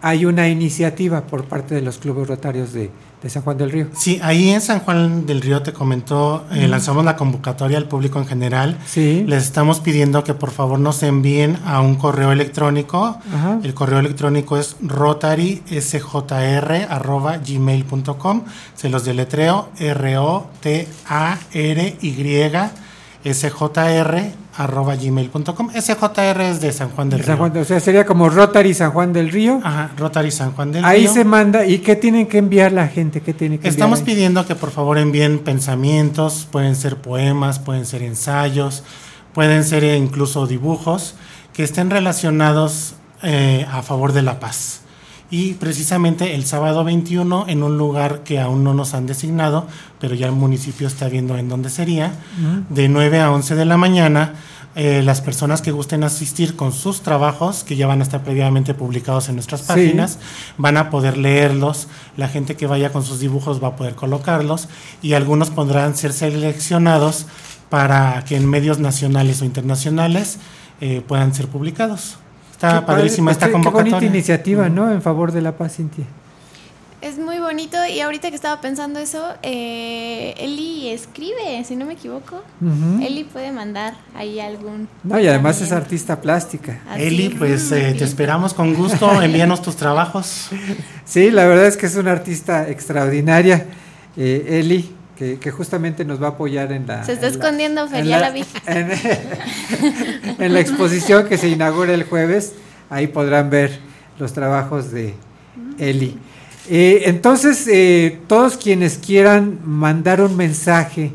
hay una iniciativa por parte de los clubes rotarios de, de San Juan del Río. Sí, ahí en San Juan del Río te comentó, eh, lanzamos la convocatoria al público en general. Sí. Les estamos pidiendo que por favor nos envíen a un correo electrónico. Ajá. El correo electrónico es rotarysjr.gmail.com. Se los deletreo R-O-T-A-R-Y SJR arroba gmail.com. SJR es de San Juan del San Río. Juan, o sea, sería como Rotary San Juan del Río. Ajá, Rotary San Juan del Ahí Río. se manda. ¿Y qué tienen que enviar la gente? ¿Qué tiene que Estamos enviar ahí? pidiendo que por favor envíen pensamientos, pueden ser poemas, pueden ser ensayos, pueden ser incluso dibujos que estén relacionados eh, a favor de la paz. Y precisamente el sábado 21 en un lugar que aún no nos han designado, pero ya el municipio está viendo en dónde sería, de 9 a 11 de la mañana. eh, las personas que gusten asistir con sus trabajos, que ya van a estar previamente publicados en nuestras Sí. páginas, van a poder leerlos, la gente que vaya con sus dibujos va a poder colocarlos y algunos podrán ser seleccionados para que en medios nacionales o internacionales eh, puedan ser publicados. Está Qué padrísima padre, esta qué- Qué bonita convocatoria. iniciativa, ¿no? En favor de la paz, Cintia. Es muy bonito y ahorita que estaba pensando eso, eh, Eli escribe, si no me equivoco. Eli puede mandar ahí algún... No, y además es artista plástica. Así Eli, es. pues eh, te esperamos con gusto, envíanos tus trabajos. Sí, la verdad es que es una artista extraordinaria, eh, Eli, que, que justamente nos va a apoyar en la... Se está en la- escondiendo, Fer, en ya la- la vi. En, en la exposición que se inaugura el jueves, ahí podrán ver los trabajos de Eli. Eh, entonces, eh, todos quienes quieran mandar un mensaje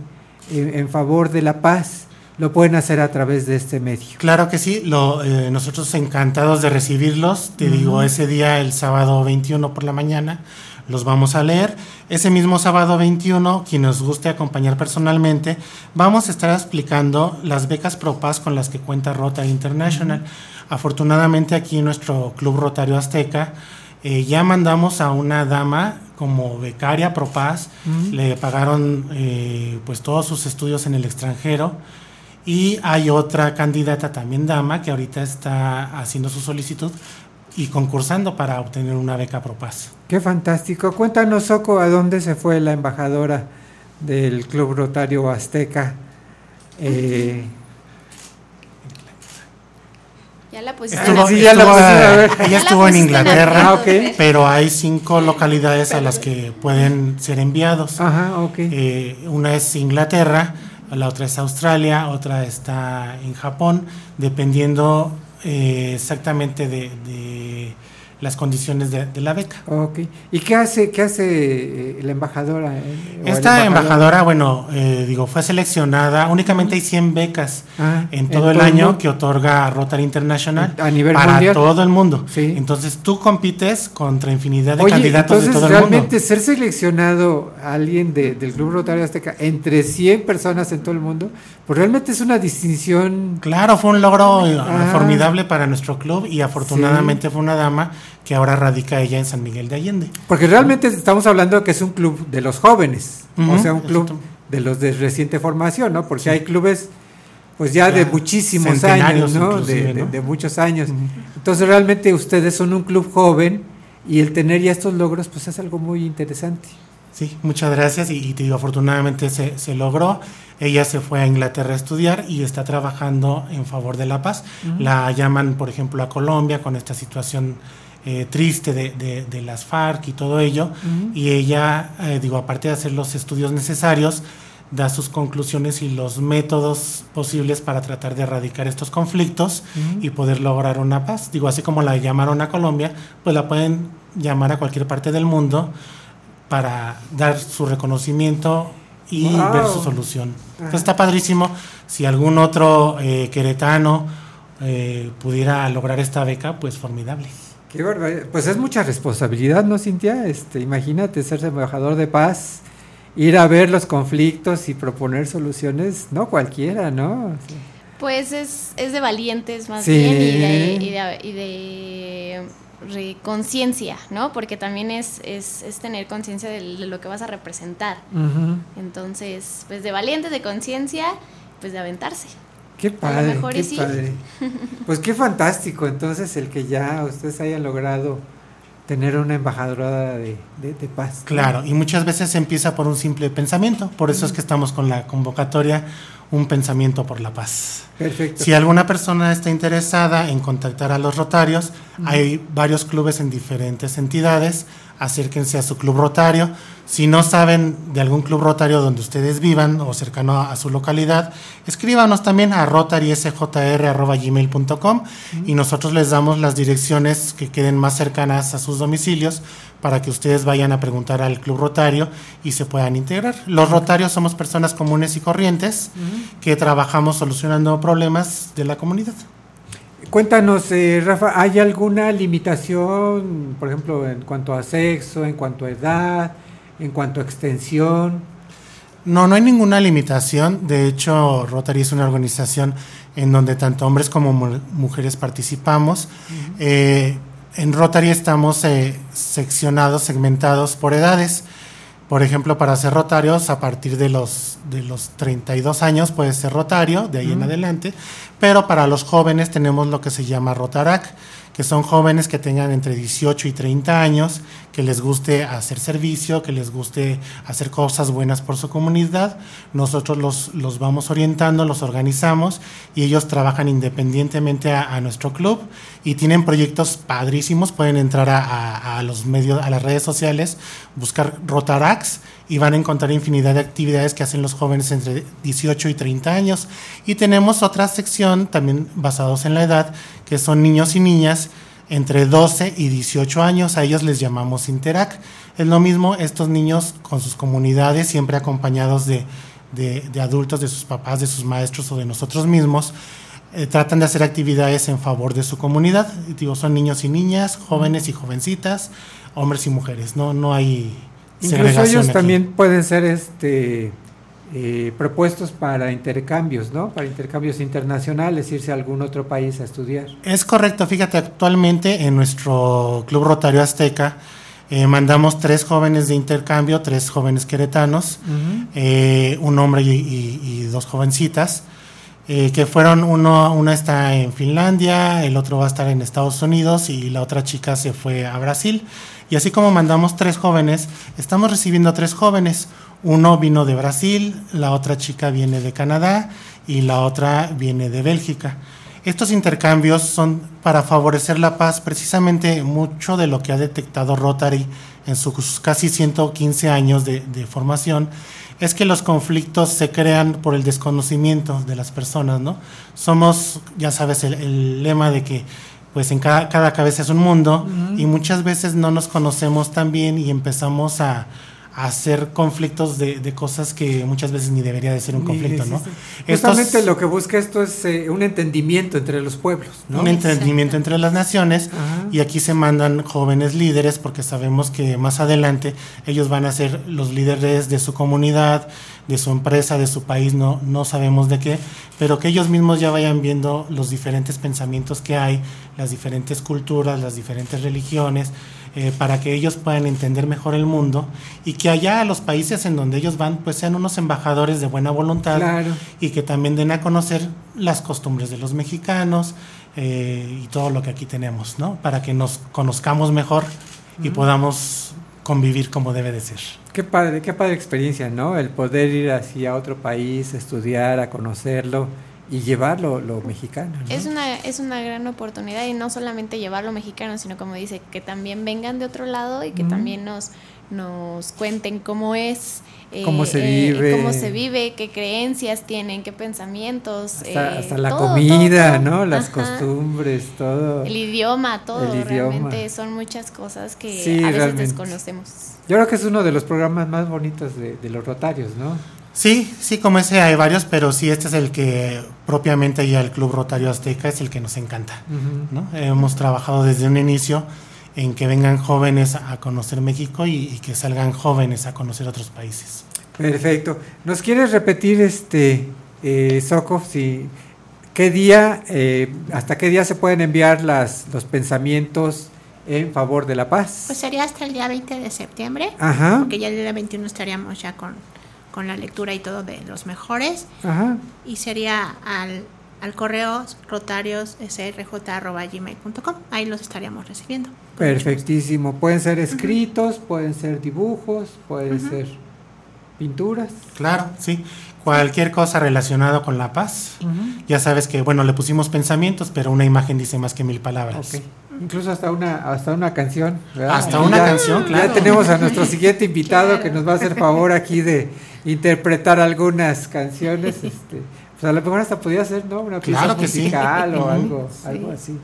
en, en favor de la paz, lo pueden hacer a través de este medio. Claro que sí, lo, eh, nosotros encantados de recibirlos. Te digo, ese día, el sábado 21 por la mañana, los vamos a leer. Ese mismo sábado 21, quien nos guste acompañar personalmente, vamos a estar explicando las becas ProPaz con las que cuenta Rotary International. Afortunadamente aquí en nuestro Club Rotario Azteca eh, ya mandamos a una dama como becaria ProPaz, le pagaron eh, pues todos sus estudios en el extranjero. Y hay otra candidata también dama que ahorita está haciendo su solicitud y concursando para obtener una beca Propaz. Qué fantástico. Cuéntanos, Soco, a dónde se fue la embajadora del Club Rotario Azteca. Eh, Ya la pusiste. Estuvo, Sí, ya la estuvo- pusiste, a ver. ella Ya la estuvo en Inglaterra, Ah, ok. pero hay cinco localidades a las que pueden ser enviados. Ajá, ok. Eh, una es Inglaterra, la otra es Australia, otra está en Japón, dependiendo eh, exactamente de, de las condiciones de, de la beca. ok. ¿Y qué hace, qué hace eh, la embajadora? eh, Esta embajador? embajadora, bueno, eh, digo, fue seleccionada, únicamente hay 100 becas Ah, en todo el el año mundo. que otorga Rotary International A nivel para mundial. todo el mundo. Sí. Entonces tú compites contra infinidad de Oye, candidatos entonces de todo el mundo. realmente ser seleccionado alguien de- del Club Rotario Azteca entre 100 personas en todo el mundo, pues realmente es una distinción. Claro, fue un logro eh, Ah. formidable para nuestro club y afortunadamente fue una dama que ahora radica ella en San Miguel de Allende. Porque realmente estamos hablando que es un club de los jóvenes, o sea, un club de los de reciente formación, ¿no? Porque hay clubes, pues ya, Ya de muchísimos años, ¿no? De, ¿no? de muchos años. Entonces realmente ustedes son un club joven y el tener ya estos logros, pues es algo muy interesante. Sí, muchas gracias y, y te digo, afortunadamente se, se logró. Ella se fue a Inglaterra a estudiar y está trabajando en favor de la paz. La llaman, por ejemplo, a Colombia con esta situación eh, triste de, de- de las FARC y todo ello. Y ella, eh, digo, aparte de hacer los estudios necesarios, da sus conclusiones y los métodos posibles para tratar de erradicar estos conflictos y poder lograr una paz. Digo, así como la llamaron a Colombia, pues la pueden llamar a cualquier parte del mundo para dar su reconocimiento y Wow. ver su solución. Entonces está padrísimo. Si algún otro eh, queretano eh, pudiera lograr esta beca, pues formidable. Qué barbaridad. Pues es mucha responsabilidad, ¿no, Cintia? Este, imagínate ser embajador de paz, ir a ver los conflictos y proponer soluciones, no cualquiera, ¿no? Pues es, es de valientes más Sí. bien y de, y de, y de conciencia, ¿no? Porque también es, es, es tener conciencia de lo que vas a representar. Entonces, pues de valientes, de conciencia, pues de aventarse. Qué padre, mejor qué y sí. padre. Pues qué fantástico, entonces el que ya ustedes hayan logrado tener una embajadora de, de- de paz. Claro, y muchas veces se empieza por un simple pensamiento. Por eso es que estamos con la convocatoria Un pensamiento por la paz. Perfecto. Si alguna persona está interesada en contactar a los rotarios, hay varios clubes en diferentes entidades, acérquense a su club rotario. Si no saben de algún club rotario donde ustedes vivan o cercano a, su localidad, escríbanos también a rotarysjr.gmail.com y nosotros les damos las direcciones que queden más cercanas a sus domicilios para que ustedes vayan a preguntar al club rotario y se puedan integrar. Los rotarios somos personas comunes y corrientes que trabajamos solucionando problemas de la comunidad. Cuéntanos, eh, Rafa, ¿hay alguna limitación, por ejemplo, en cuanto a sexo, en cuanto a edad, en cuanto a extensión? No, no hay ninguna limitación. De hecho, Rotary es una organización en donde tanto hombres como mu- mujeres participamos. Eh, en Rotary estamos eh, seccionados, segmentados por edades. Por ejemplo, para ser rotarios, a partir de los, de los 32 años puedes ser rotario, de ahí en adelante, pero para los jóvenes tenemos lo que se llama Rotarac, que son jóvenes que tengan entre 18 y 30 años, que les guste hacer servicio, que les guste hacer cosas buenas por su comunidad. Nosotros los, los vamos orientando, los organizamos y ellos trabajan independientemente a, nuestro club y tienen proyectos padrísimos. Pueden entrar a, a- a los medios, a las redes sociales, buscar Rotarax y van a encontrar infinidad de actividades que hacen los jóvenes entre 18 y 30 años. Y tenemos otra sección también basados en la edad, que son niños y niñas entre 12 y 18 años, a ellos les llamamos Interac. Es lo mismo, estos niños con sus comunidades, siempre acompañados de, de- de adultos, de sus papás, de sus maestros o de nosotros mismos, eh, tratan de hacer actividades en favor de su comunidad. Digo, son niños y niñas, jóvenes y jovencitas, hombres y mujeres, no, no hay Incluso ellos aquí. también pueden ser este eh, propuestos para intercambios, ¿no? Para intercambios internacionales, irse a algún otro país a estudiar. Es correcto, fíjate, actualmente en nuestro Club Rotario Azteca eh, mandamos tres jóvenes de intercambio, tres jóvenes queretanos, eh, un hombre y, y- y dos jovencitas, eh, que fueron, uno, una está en Finlandia, el otro va a estar en Estados Unidos y la otra chica se fue a Brasil. Y así como mandamos tres jóvenes, estamos recibiendo tres jóvenes. Uno vino de Brasil, la otra chica viene de Canadá y la otra viene de Bélgica. Estos intercambios son para favorecer la paz, precisamente mucho de lo que ha detectado Rotary en sus casi 115 años de, formación, es que los conflictos se crean por el desconocimiento de las personas, ¿no? Somos, ya sabes, el lema de que pues en cada, cada cabeza es un mundo y muchas veces no nos conocemos tan bien y empezamos a, a hacer conflictos de, de cosas que muchas veces ni debería de ser un conflicto, ¿no? Justamente lo que busca esto es eh, un entendimiento entre los pueblos, ¿no? un entendimiento entre las naciones y aquí se mandan jóvenes líderes porque sabemos que más adelante ellos van a ser los líderes de su comunidad, de su empresa, de su país, no, no sabemos de qué, pero que ellos mismos ya vayan viendo los diferentes pensamientos que hay, las diferentes culturas, las diferentes religiones, eh, para que ellos puedan entender mejor el mundo y que allá a los países en donde ellos van pues sean unos embajadores de buena voluntad Claro. y que también den a conocer las costumbres de los mexicanos eh, y todo lo que aquí tenemos, ¿no? Para que nos conozcamos mejor y podamos convivir como debe de ser. Qué padre, qué padre experiencia, ¿no? El poder ir así a otro país, estudiar, a conocerlo y llevar lo, lo mexicano. ¿no? Es una, es una gran oportunidad y no solamente llevarlo mexicano, sino como dice, que también vengan de otro lado y que también nos, nos cuenten cómo es, eh, Cómo se eh, vive. cómo se vive, qué creencias tienen, qué pensamientos. Hasta, eh, hasta la todo, comida, todo, todo. ¿no? Las Ajá. costumbres, todo. El idioma, todo, El idioma. realmente son muchas cosas que Sí, a veces realmente. desconocemos. Yo creo que es uno de los programas más bonitos de, de los rotarios, ¿no? Sí, sí, como ese hay varios, pero sí, este es el que propiamente ya el Club Rotario Azteca es el que nos encanta. ¿no? Hemos trabajado desde un inicio en que vengan jóvenes a conocer México y, y que salgan jóvenes a conocer otros países. Perfecto. ¿Nos quieres repetir, este, eh, Soco, si, qué día, eh, hasta qué día se pueden enviar las, los pensamientos en favor de la paz? Pues sería hasta el día 20 de septiembre. Ajá. Porque ya el día 21 estaríamos ya con, con la lectura y todo de los mejores. Ajá. Y sería al, al correo rotarios.srj.gmail.com. Ahí los estaríamos recibiendo. Perfectísimo. Pueden ser escritos, pueden ser dibujos, pueden ser pinturas. Claro, sí. Cualquier cosa relacionada con la paz. Ya sabes que, bueno, le pusimos pensamientos, pero una imagen dice más que mil palabras. Ok. Incluso hasta una, hasta una canción. ¿verdad? Hasta una ya- canción, claro. Ya tenemos a nuestro siguiente invitado que nos va a hacer favor aquí de interpretar algunas canciones. Este, pues a lo mejor hasta podría ser, ¿no? Una pieza Claro que sí. musical o algo, Sí. algo así.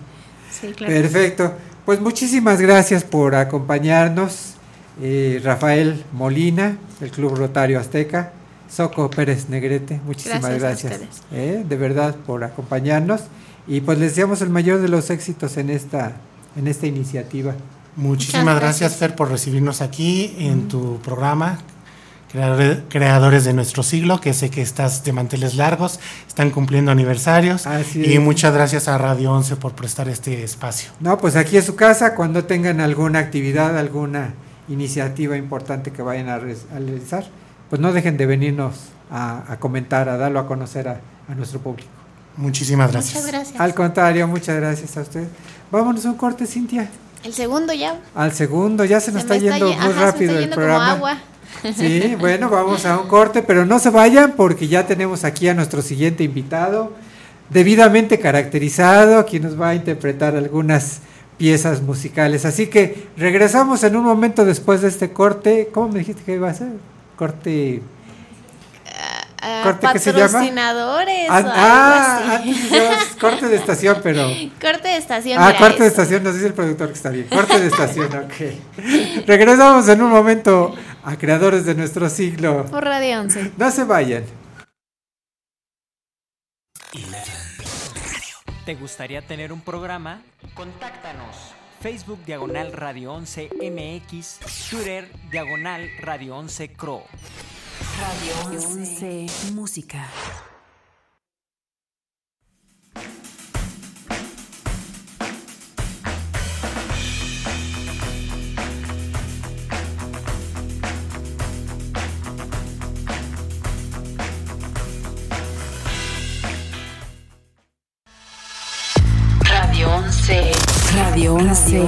Sí, claro. Perfecto. Pues muchísimas gracias por acompañarnos. eh, Rafael Molina, del Club Rotario Azteca. Soco Pérez Negrete, muchísimas Gracias a gracias. ustedes. eh, de verdad por acompañarnos. Y pues les deseamos el mayor de los éxitos en esta, en esta iniciativa. Muchísimas Muchas gracias, gracias. Fer, por recibirnos aquí en tu programa. Creador- Creadores de nuestro siglo, que sé que estás de manteles largos, están cumpliendo aniversarios. Así y es. muchas gracias a Radio 11 por prestar este espacio. No, pues aquí es su casa. Cuando tengan alguna actividad, alguna iniciativa importante que vayan a, re- a realizar, pues no dejen de venirnos a, a comentar, a darlo a conocer a, a nuestro público. Muchísimas gracias. Muchas gracias. Al contrario, muchas gracias a usted. Vámonos a un corte, Cintia. El segundo ya. Al segundo, ya se nos Se está yendo ye- muy ajá, se me rápido está el como programa. agua. Sí, bueno, vamos a un corte, pero no se vayan porque ya tenemos aquí a nuestro siguiente invitado, debidamente caracterizado, quien nos va a interpretar algunas piezas musicales. Así que regresamos en un momento después de este corte. ¿Cómo me dijiste que iba a ser? Corte. ¿Corte qué se llama? patrocinadores Ah, o algo ah, así. antes corte de estación, pero. Corte de estación. Ah, corte de estación, nos dice el productor que está bien. Corte de estación, ok. Regresamos en un momento a creadores de nuestro siglo. Por Radio 11. No se vayan. ¿Te gustaría tener un programa? Contáctanos. Facebook Diagonal Radio 11 MX, Twitter Diagonal Radio 11 Cro. Radio 11 Música. Radio 11. Radio 11.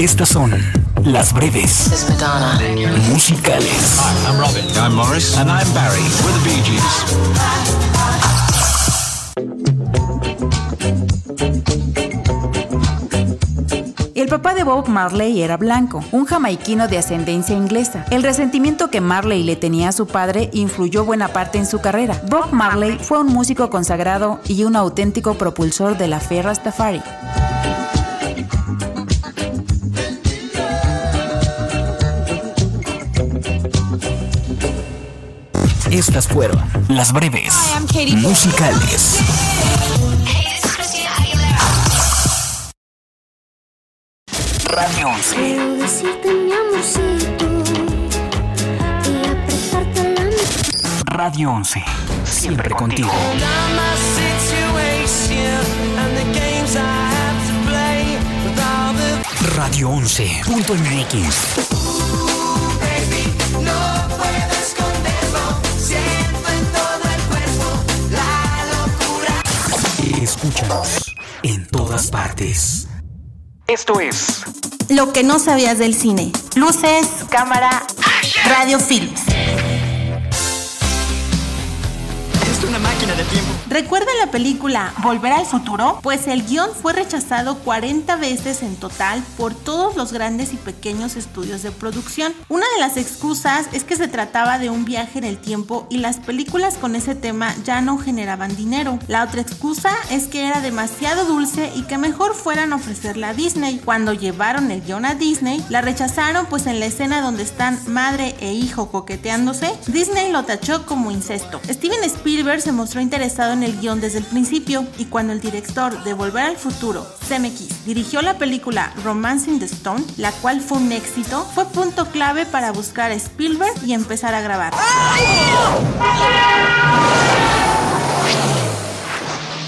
Estas son las breves musicales. I'm Robin. I'm Morris. And I'm Barry. We're the Bee Gees. El papá de Bob Marley era blanco, un jamaiquino de ascendencia inglesa. El resentimiento que Marley le tenía a su padre influyó buena parte en su carrera. Bob Marley fue un músico consagrado y un auténtico propulsor de la fe Rastafari. Estas fueron las breves musicales. Radio 11. Quiero decirte mi amorcito y apretarte la Radio 11. Siempre contigo. Radio 11. En todas partes. Esto es Lo que no sabías del cine. Luces, cámara, radio films. De tiempo. ¿Recuerdan la película Volver al futuro? Pues el guion fue rechazado 40 veces en total por todos los grandes y pequeños estudios de producción. Una de las excusas es que se trataba de un viaje en el tiempo y las películas con ese tema ya no generaban dinero. La otra excusa es que era demasiado dulce y que mejor fueran a ofrecerla a Disney. Cuando llevaron el guion a Disney, la rechazaron pues en la escena donde están madre e hijo coqueteándose, Disney lo tachó como incesto. Steven Spielberg se mostró interesado en el guion desde el principio y cuando el director de Volver al Futuro, Zemeckis, dirigió la película Romancing the Stone, la cual fue un éxito, fue punto clave para buscar a Spielberg y empezar a grabar.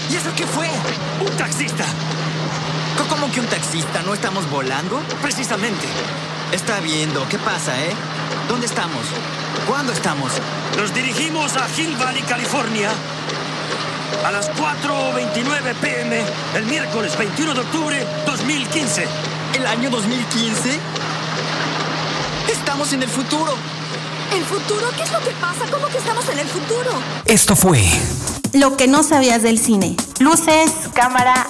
¿Y eso qué fue? Un taxista. ¿Cómo que un taxista? ¿No estamos volando? Precisamente. Está viendo. ¿Qué pasa, eh? ¿Dónde estamos? ¿Cuándo estamos? Nos dirigimos a Hill Valley, California, a las 4.29 pm el miércoles 21 de octubre 2015. ¿El año 2015? Estamos en el futuro. ¿El futuro? ¿Qué es lo que pasa? ¿Cómo que estamos en el futuro? Esto fue Lo que no sabías del cine. Luces, cámara,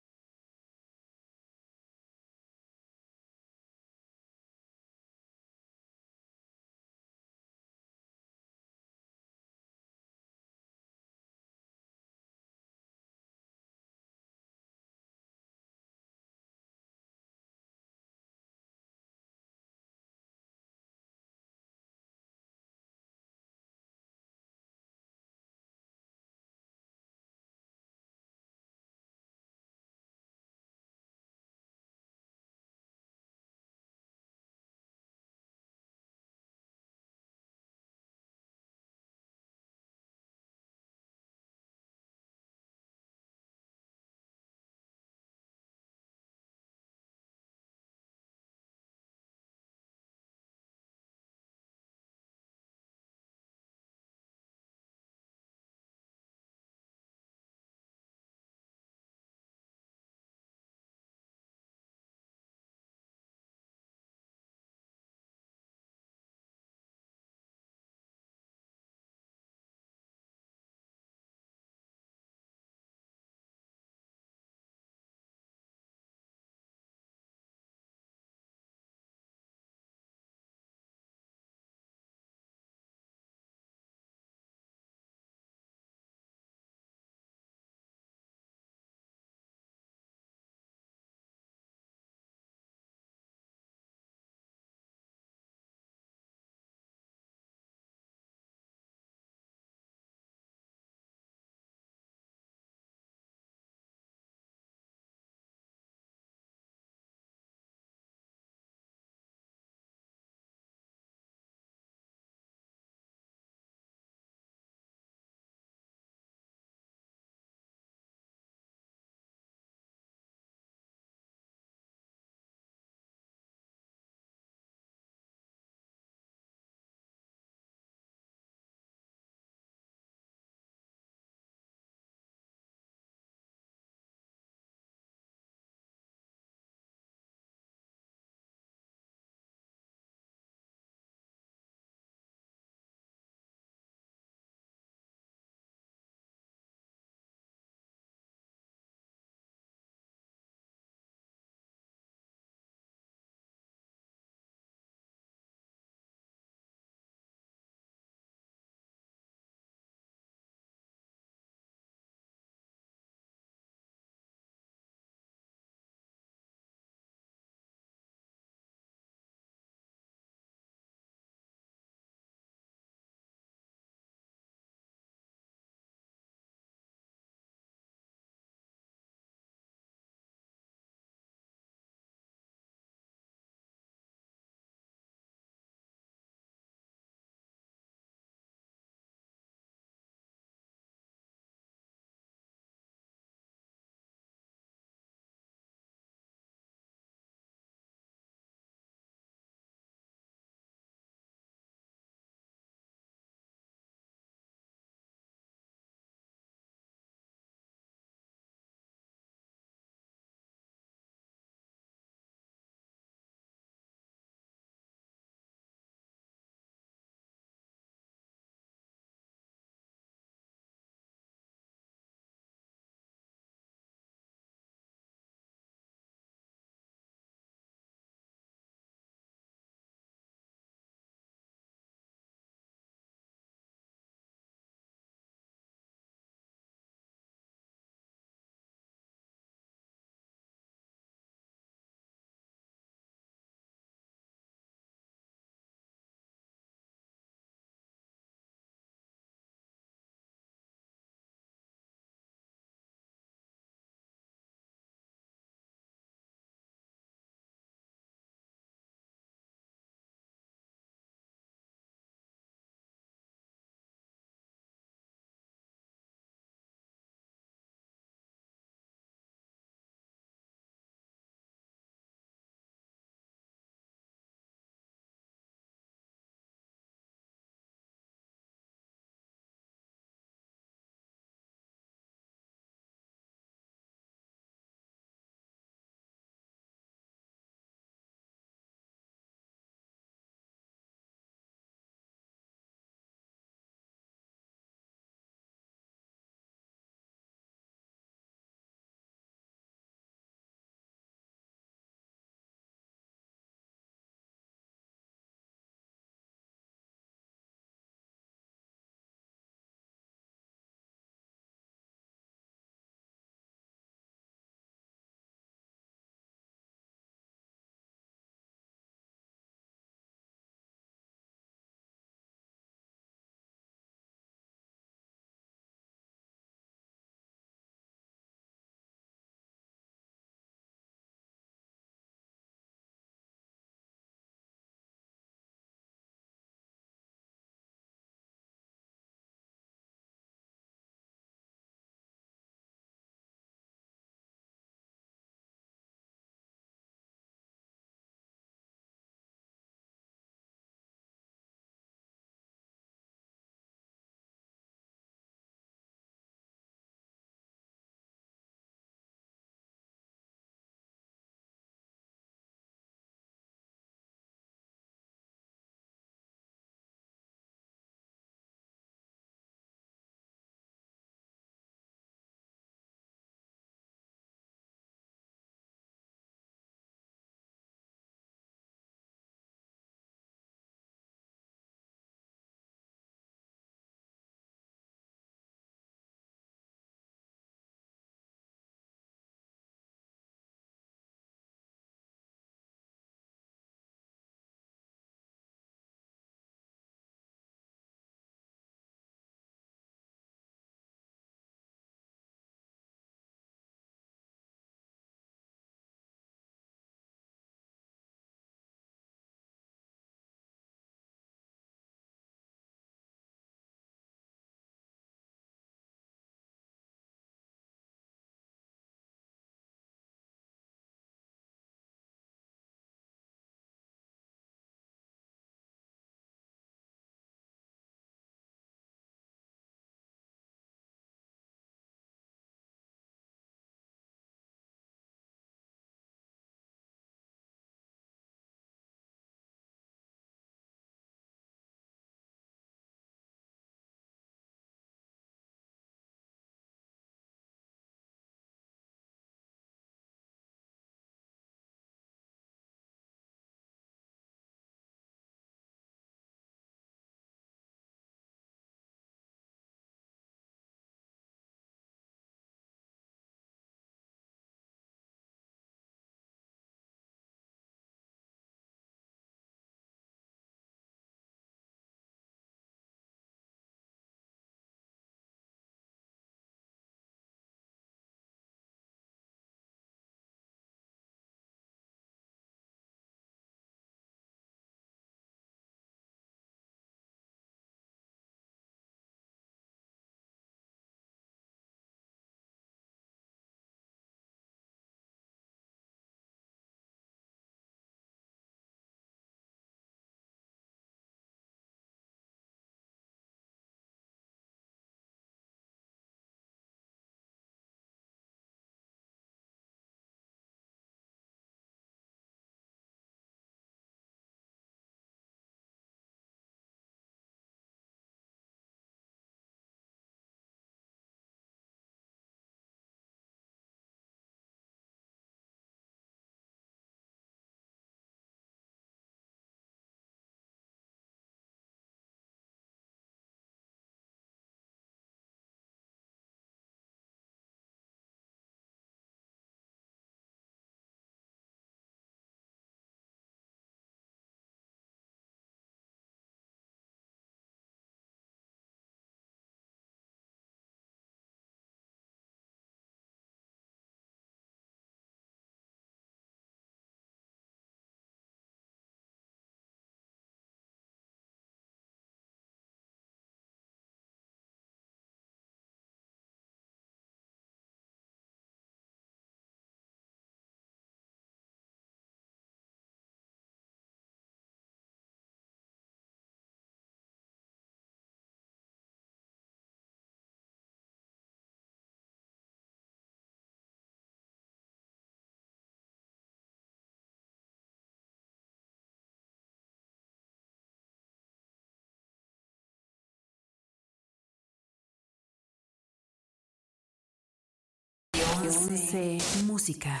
11 Música.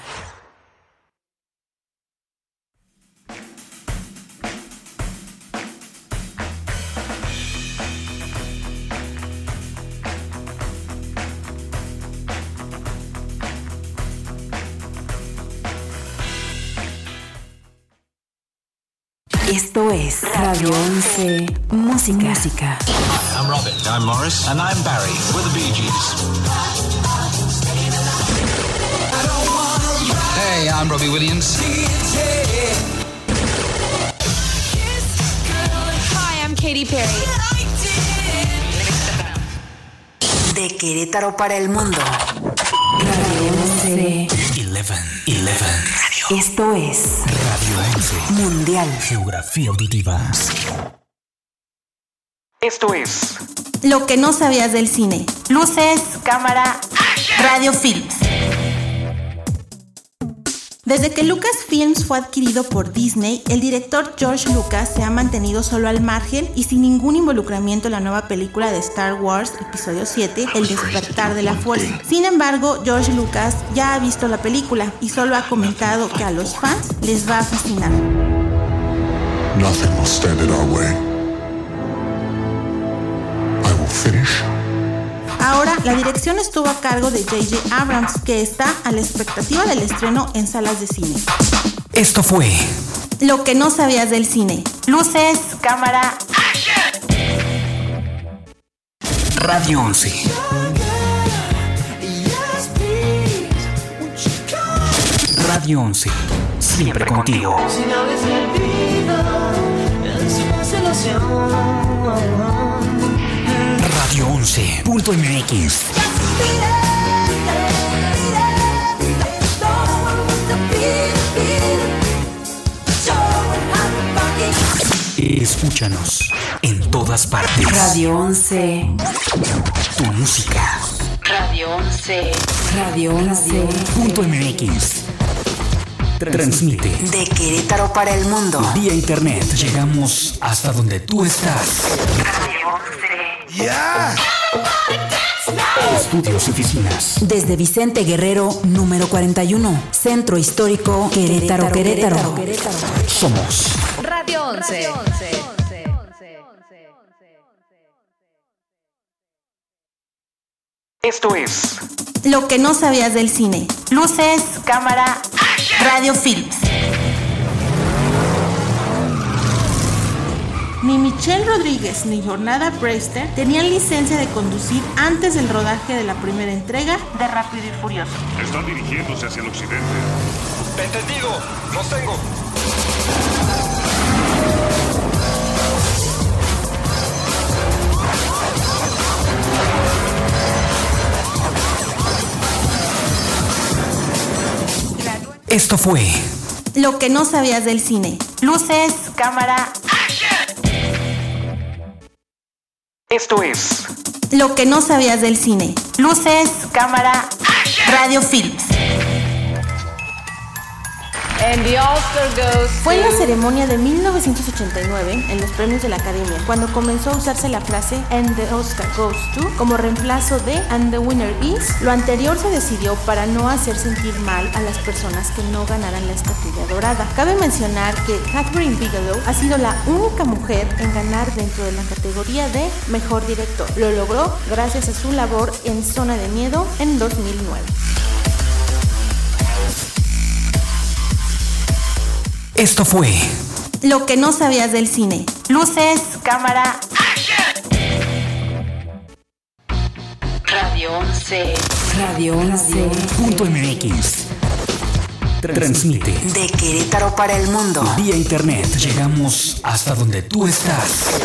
Esto es Radio 11 Música. Música. I'm Robin. I'm Morris. And I'm Barry. We're the Bee Gees. Hey, I'm Robbie Williams. Hi, I'm Katy Perry. De Querétaro para el mundo. Radio 11. 11. 11. Esto es Radio 11. Mundial. Geografía auditiva. Esto es Lo que no sabías del cine. Luces, cámara, radio films. Desde que Lucasfilms fue adquirido por Disney, el director George Lucas se ha mantenido solo al margen y sin ningún involucramiento en la nueva película de Star Wars, episodio 7, El despertar de la fuerza. Sin embargo, George Lucas ya ha visto la película y solo ha comentado que a los fans les va a fascinar. Nothing will stand in our way. I will finish. Ahora, la dirección estuvo a cargo de J.J. Abrams, que está a la expectativa del estreno en salas de cine. Esto fue Lo que no sabías del cine. Luces, cámara, Radio 11. Radio 11. Siempre contigo. Radio 11.mx. Escúchanos en todas partes. Radio 11. Tu música. Radio 11. Radio 11. Transmite. De Querétaro para el mundo. Vía internet. Llegamos hasta donde tú estás. ¡Ya! Estudios y oficinas. Desde Vicente Guerrero, número 41. Centro Histórico Querétaro, Querétaro. Somos Radio 11. Esto es Lo que no sabías del cine. Luces, cámara, radio films. Ni Michelle Rodríguez ni Jornada Brewster tenían licencia de conducir antes del rodaje de la primera entrega de Rápido y Furioso. Están dirigiéndose hacia el occidente. Entendido, los tengo. Esto fue Lo que no sabías del cine. Luces, cámara, Esto es Lo que no sabías del cine. Luces, cámara, radio films. Fue en la ceremonia de 1989, en los premios de la Academia, cuando comenzó a usarse la frase And the Oscar goes to como reemplazo de And the winner is. Lo anterior se decidió para no hacer sentir mal a las personas que no ganaran la estatuilla dorada. Cabe mencionar que Catherine Bigelow ha sido la única mujer en ganar dentro de la categoría de Mejor Director. Lo logró gracias a su labor en Zona de Miedo en 2009. Esto fue Lo que no sabías del cine. Luces, cámara, Radio 11. Radio 11. Punto MX. Transmite. De Querétaro para el mundo. Vía internet. Llegamos hasta donde tú estás.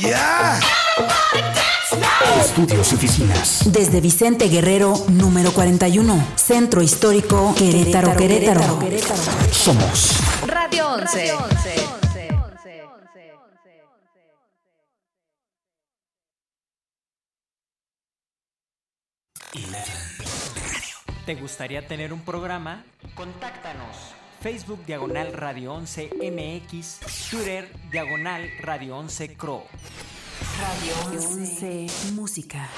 ¡Ya! Estudios y oficinas. Desde Vicente Guerrero, número 41. Centro Histórico Querétaro, Querétaro. Somos Radio 11. ¿Te gustaría tener un programa? Contáctanos. Facebook Diagonal Radio 11 MX, Twitter Diagonal Radio 11 Cro. Radio 11. Música.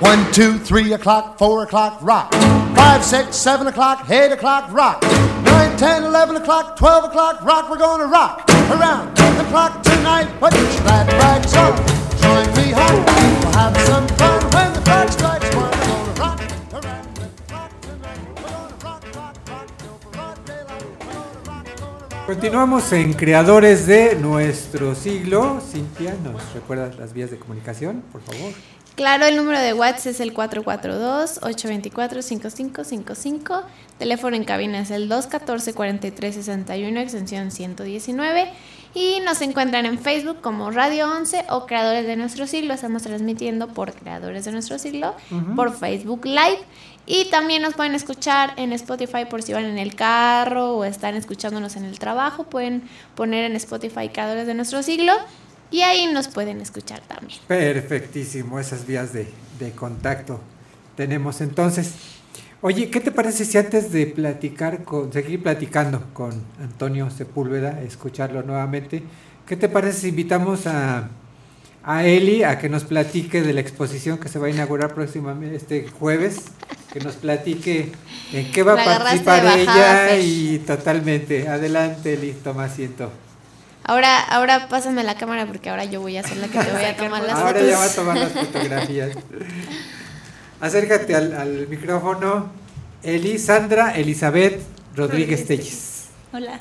One, two, three o'clock, four o'clock, rock. Five, six, seven o'clock, eight o'clock, rock. Nine, ten, eleven o'clock, twelve o'clock, rock. We're gonna rock around the clock tonight. Put your glad rags on. Join me home. We'll have some fun when the clock strikes one. Rock around the rock, rock, rock till broad daylight. We're gonna rock, gonna rock. Continuamos en Creadores de nuestro siglo. Cintia, ¿nos recuerdas las vías de comunicación, por favor? Claro, el número de WhatsApp es el 442-824-5555. Teléfono en cabina es el 214-4361, extensión 119. Y nos encuentran en Facebook como Radio 11 o Creadores de Nuestro Siglo. Estamos transmitiendo por Creadores de Nuestro Siglo, por Facebook Live. Y también nos pueden escuchar en Spotify por si van en el carro o están escuchándonos en el trabajo. Pueden poner en Spotify Creadores de Nuestro Siglo y ahí nos pueden escuchar también. Perfectísimo, esas vías de, de contacto tenemos entonces. Oye, ¿qué te parece si antes de platicar, con, seguir platicando con Antonio Sepúlveda, escucharlo nuevamente, ¿qué te parece si invitamos a, a Eli a que nos platique de la exposición que se va a inaugurar próximamente este jueves? Que nos platique en qué va a participar bajada, ella y totalmente. Adelante, Eli, toma asiento. Ahora, ahora pásame la cámara porque ahora yo voy a ser la que te voy a tomar las Ahora fotos. ya va a tomar las fotografías. Acércate al, al micrófono. Eli, Sandra Elizabeth Rodríguez Telles. Hola.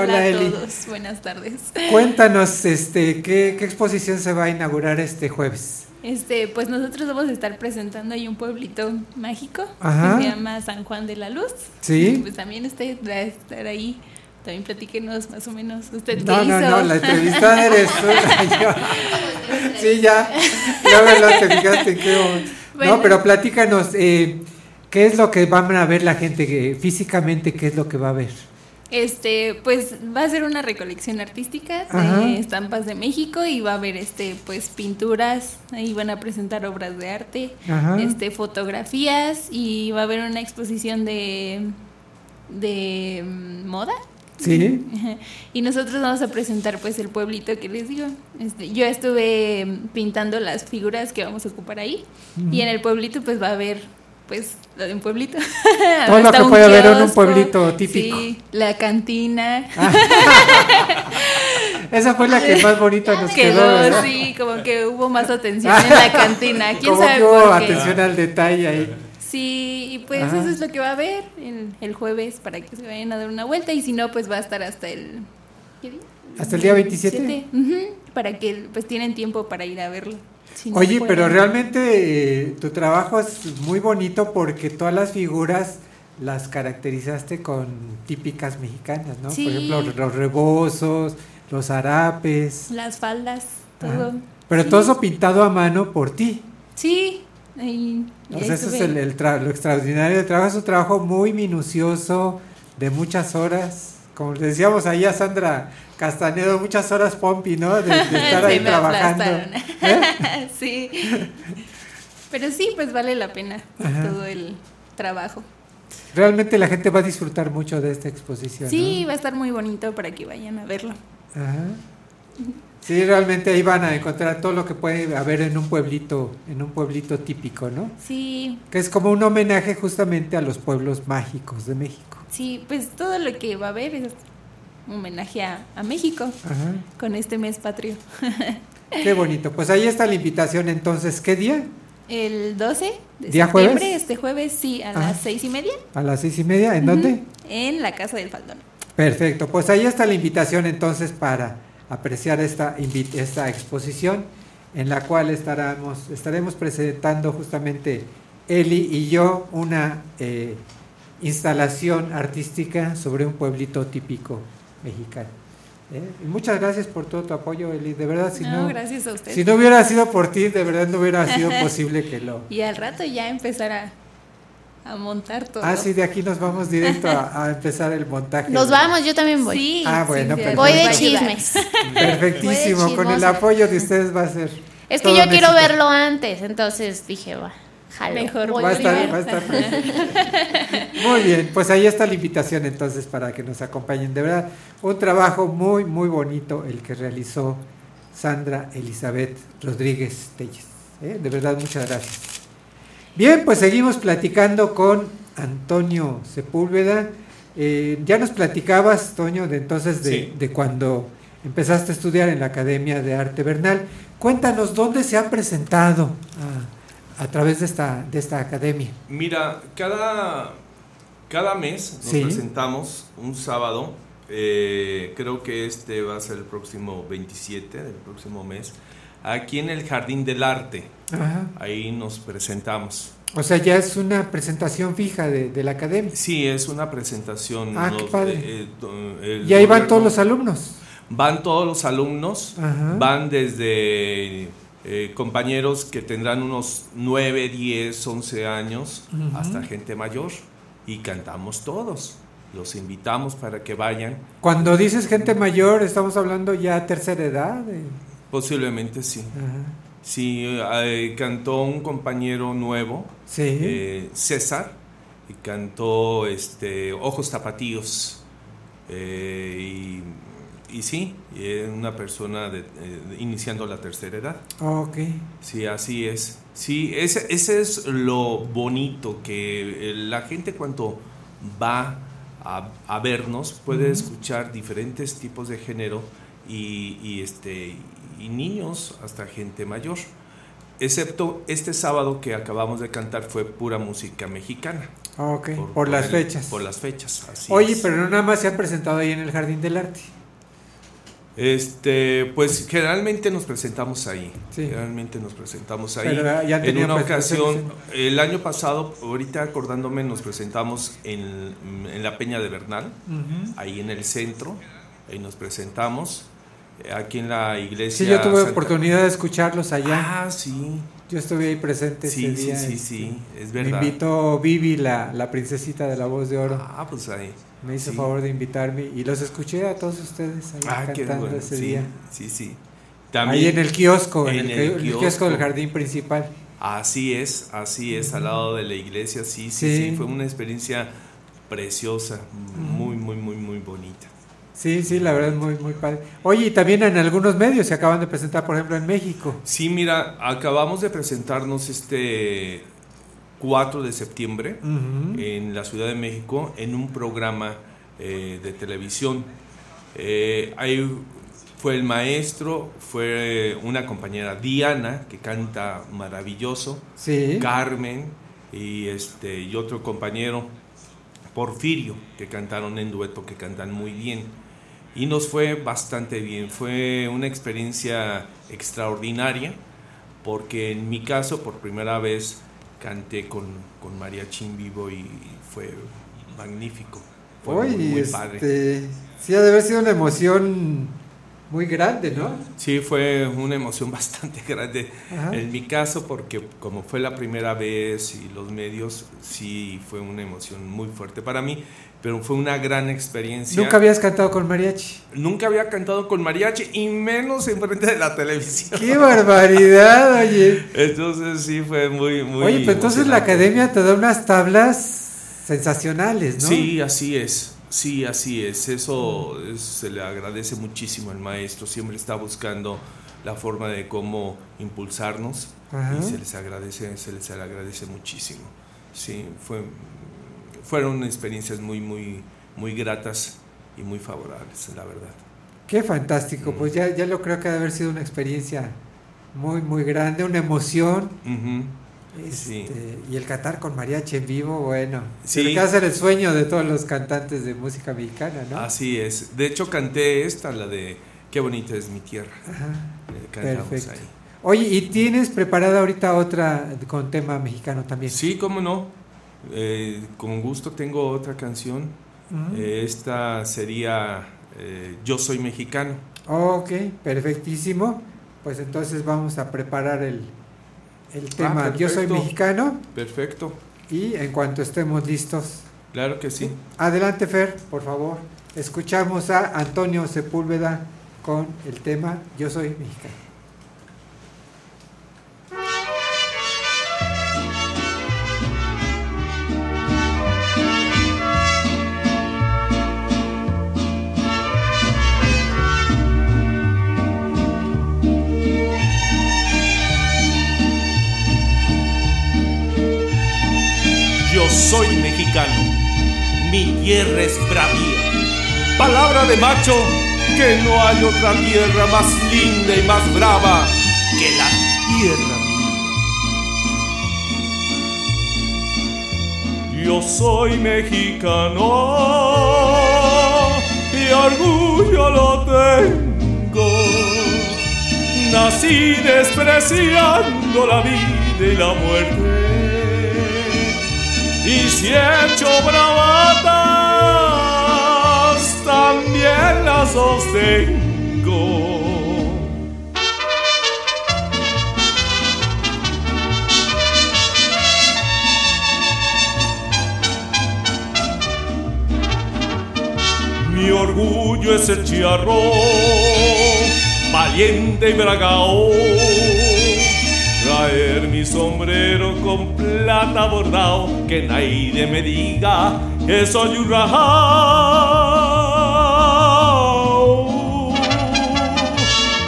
Hola, a Eli. todos. Buenas tardes. Cuéntanos, este, ¿qué, qué exposición se va a inaugurar este jueves? Este, pues nosotros vamos a estar presentando ahí un pueblito mágico Ajá. que se llama San Juan de la Luz. Sí. Y Pues también usted va a estar ahí. También platíquenos más o menos. ¿Usted No, qué no, hizo? no, la entrevistada eres tú. yo. Sí, ya, ya te fijaste momento. Bueno. No, pero platícanos, eh, ¿qué es lo que van a ver la gente que, físicamente? ¿Qué es lo que va a ver? Este, pues va a ser una recolección artística Ajá. de estampas de México y va a haber este pues pinturas, ahí van a presentar obras de arte, Ajá. este fotografías y va a haber una exposición de de mm, moda. Sí. Y nosotros vamos a presentar pues el pueblito que les digo. Este, yo estuve pintando las figuras que vamos a ocupar ahí y en el pueblito pues va a haber pues lo de un pueblito. Todo lo que puede haber en un pueblito típico. Sí, la cantina. Esa fue la que más bonita nos quedó. Sí, como que hubo más atención en la cantina. ¿Quién Como sabe que hubo por qué? atención al detalle ahí. Sí, y pues Ajá. eso es lo que va a haber el, el jueves para que se vayan a dar una vuelta y si no, pues va a estar hasta el... ¿qué día? ¿Hasta el día 27? 27, ujú, para que pues tienen tiempo para ir a verlo. Si no Oye, pero realmente eh, tu trabajo es muy bonito porque todas las figuras las caracterizaste con típicas mexicanas, ¿no? Sí. Por ejemplo, los rebozos, los harapes. Las faldas, todo. Ajá. Pero Sí. todo eso pintado a mano por ti. Sí, sea, eso es estuve. el, el tra- lo extraordinario del trabajo. Es un trabajo muy minucioso, de muchas horas. Como decíamos ahí a Sandra Castanedo, muchas horas pompi, ¿no? De, de estar ahí Sí, trabajando. ¿Eh? sí. Pero sí, pues vale la pena Ajá. todo el trabajo. Realmente la gente va a disfrutar mucho de esta exposición. Sí, va a estar muy bonito para que vayan a verlo. Ajá. Sí, realmente ahí van a encontrar todo lo que puede haber en un pueblito, en un pueblito típico, ¿no? Sí, Que es como un homenaje justamente a los pueblos mágicos de México. sí, pues todo lo que va a haber es un homenaje a, a México Ajá. con este mes patrio. Qué bonito. Pues ahí está la invitación entonces. ¿Qué día? El 12 de ¿Día septiembre, jueves? este jueves, sí, a Ajá. las seis y media, A las seis y media. ¿En dónde? en la Casa del Faldón. Perfecto. Pues ahí está la invitación entonces para apreciar esta, esta exposición en la cual estaremos, estaremos presentando justamente Eli y yo una eh, instalación artística sobre un pueblito típico mexicano. ¿eh? Y muchas gracias por todo tu apoyo, Eli. De verdad, si No, no, gracias a usted. si no hubiera sido por ti, de verdad no hubiera sido posible que lo... Y al rato ya empezar a, montar todo. Ah, sí, de aquí nos vamos directo a, a empezar el montaje. Nos vamos, yo también voy. Sí, Ah, bueno, sí. Voy de chismes. Perfectísimo, de con el apoyo de ustedes va a ser. Es que yo quiero éxito. verlo antes, entonces dije, va, jalo. Mejor voy Va a estar, va a estar. Muy bien, pues ahí está la invitación entonces para que nos acompañen. De verdad, un trabajo muy, muy bonito el que realizó Sandra Elizabeth Rodríguez Telles. ¿eh? De verdad, muchas gracias. Bien, pues seguimos platicando con Antonio Sepúlveda. Eh, ya nos platicabas, Toño, de entonces de, Sí. de cuando empezaste a estudiar en la Academia de Arte Bernal. Cuéntanos dónde se ha presentado a, a través de esta, de esta academia. Mira, cada, cada mes nos Sí. presentamos un sábado. eh, creo que este va a ser el próximo 27 del próximo mes. Aquí en el Jardín del Arte. Ajá. Ahí nos presentamos. O sea, ya es una presentación fija de, de la academia. Sí, es una presentación. Ah, qué padre. eh, el Y ahí van todos los alumnos. Van todos los alumnos, Ajá. van desde eh, compañeros que tendrán unos 9, 10, 11 años, hasta gente mayor, y cantamos todos. Los invitamos para que vayan. Cuando dices gente mayor, estamos hablando ya tercera edad. Posiblemente sí. Ajá. Sí, eh, cantó un compañero nuevo, Sí. eh, César, y cantó este, Ojos Tapatíos. Eh, y, y sí, y es una persona de- eh, iniciando la tercera edad. Ok. Sí, así es. Sí, ese, ese es lo bonito, que la gente cuando va a, a vernos puede escuchar diferentes tipos de género y, y, este, y niños hasta gente mayor. Excepto este sábado que acabamos de cantar fue pura música mexicana. Ok, por, las el- fechas. Por las fechas, así Oye, es. pero no nada más se han presentado ahí en el Jardín del Arte. Este, pues generalmente nos presentamos ahí. Sí. Generalmente nos presentamos ahí. Ya en una ocasión, el año pasado, ahorita acordándome, nos presentamos en, en la Peña de Bernal, ahí en el centro. Ahí nos presentamos. Aquí en la iglesia. Sí, yo tuve Santa- oportunidad de escucharlos allá. Ah, sí. Yo estuve ahí presente Sí, ese sí, día. sí, este, sí, es Me verdad. invitó Vivi, la, la princesita de la voz de oro. Ah, pues ahí. Me hizo sí. favor de invitarme y los escuché a todos ustedes ahí Ah, qué cantando bueno. ese Sí, día. sí, sí. ahí en el kiosco, en, en el, el ki- el kiosco del jardín principal. Así es, así es, al lado de la iglesia, sí, Sí. sí, fue una experiencia preciosa, muy, muy, muy, muy bonita. Sí, sí, la verdad es muy, muy padre. Oye, y también en algunos medios se acaban de presentar, por ejemplo, en México. Sí, mira, acabamos de presentarnos este 4 de septiembre en la Ciudad de México en un programa eh, de televisión. Eh, ahí fue el maestro, fue una compañera Diana, que canta maravilloso, Sí. Carmen y, este, y otro compañero, Porfirio, que cantaron en dueto, que cantan muy bien. Y nos fue bastante bien, fue una experiencia extraordinaria, porque en mi caso, por primera vez, canté con, con mariachi en vivo y fue magnífico. Fue muy, muy este, padre. sí, ha de haber sido una emoción muy grande, ¿no? Sí, fue una emoción bastante grande. Ajá. En mi caso, porque como fue la primera vez y los medios, sí fue una emoción muy fuerte para mí, pero fue una gran experiencia. Nunca habías cantado con mariachi. Nunca había cantado con mariachi y menos enfrente de la televisión. ¡Qué barbaridad, oye! Entonces sí fue muy, muy. Oye, pero entonces la academia te da unas tablas sensacionales, ¿no? Sí, así es. Sí, así es. Eso es- se le agradece muchísimo al maestro. Siempre está buscando la forma de cómo impulsarnos Ajá. y se les agradece, se les agradece muchísimo. Sí, fue, fueron experiencias muy, muy, muy gratas y muy favorables, la verdad. Qué fantástico, pues ya, ya lo creo que ha de haber sido una experiencia muy, muy grande, una emoción. Este, Y el cantar con mariachi en vivo, bueno, Sí. que hacer el sueño de todos los cantantes de música mexicana, ¿no? Así es. De hecho, canté esta, la de Qué bonita es mi tierra. Ajá. Eh, Perfecto. ahí. Oye, ¿y tienes preparada ahorita otra con tema mexicano también? Sí, cómo no. Eh, con gusto tengo otra canción. Eh, esta sería eh, Yo soy mexicano. Ok, perfectísimo. Pues entonces vamos a preparar el, el tema Ah, Yo soy mexicano Perfecto. y en cuanto estemos listos. Claro que sí. Adelante Fer, por favor. Escuchamos a Antonio Sepúlveda con el tema Yo soy mexicano. Soy mexicano, mi tierra es bravía. Palabra de macho, que no hay otra tierra más linda y más brava que la tierra mía. Yo soy mexicano y orgullo lo tengo. Nací despreciando la vida y la muerte. Y si he hecho bravatas, también las sostengo. Mi orgullo es el chiarrón, valiente y bragao. Traer mi sombrero con plata bordado, que nadie me diga que soy un rajao.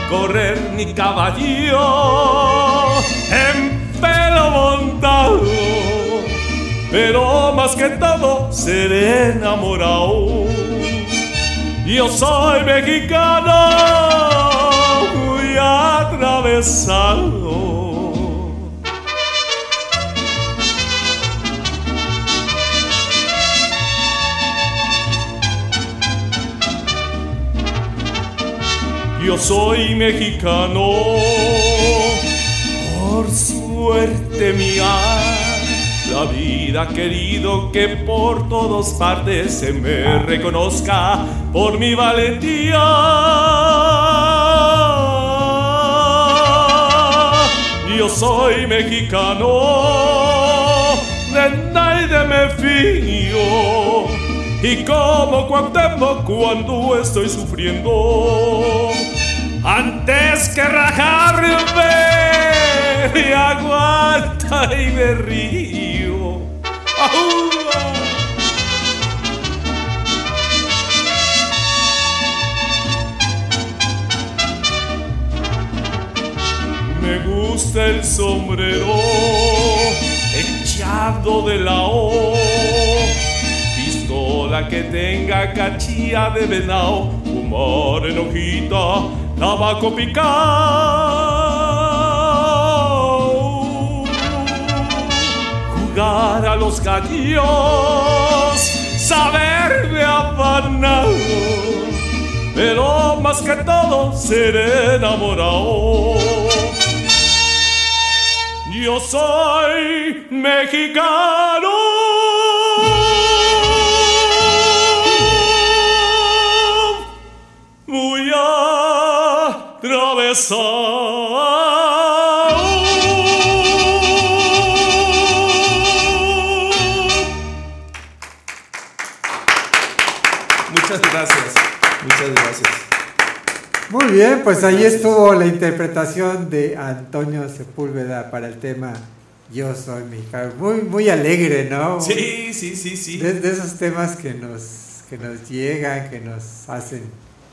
Correr mi caballo en pelo montado, pero más que todo ser enamorado. Yo soy mexicano, atravesado. Yo soy mexicano, por suerte mía. La vida querido que por todas partes se me reconozca por mi valentía. Yo soy mexicano, de nadie me fío. Y como cuando estoy sufriendo, antes que rajarme, me aguanta y me río. Me gusta el sombrero echado de la O. Pistola que tenga cachilla de venado, fumar en hojita, tabaco picado. Jugar a los gallos, saberme afanado, pero más que todo ser enamorado. Yo soy mexicano. Muy atravesado. Muchas gracias. Muchas gracias. Muy bien, pues ahí estuvo la interpretación de Antonio Sepúlveda para el tema Yo soy mexicano. Muy, muy alegre, ¿no? Sí, sí, sí, sí. De, de esos temas que nos, que nos llegan, que nos hacen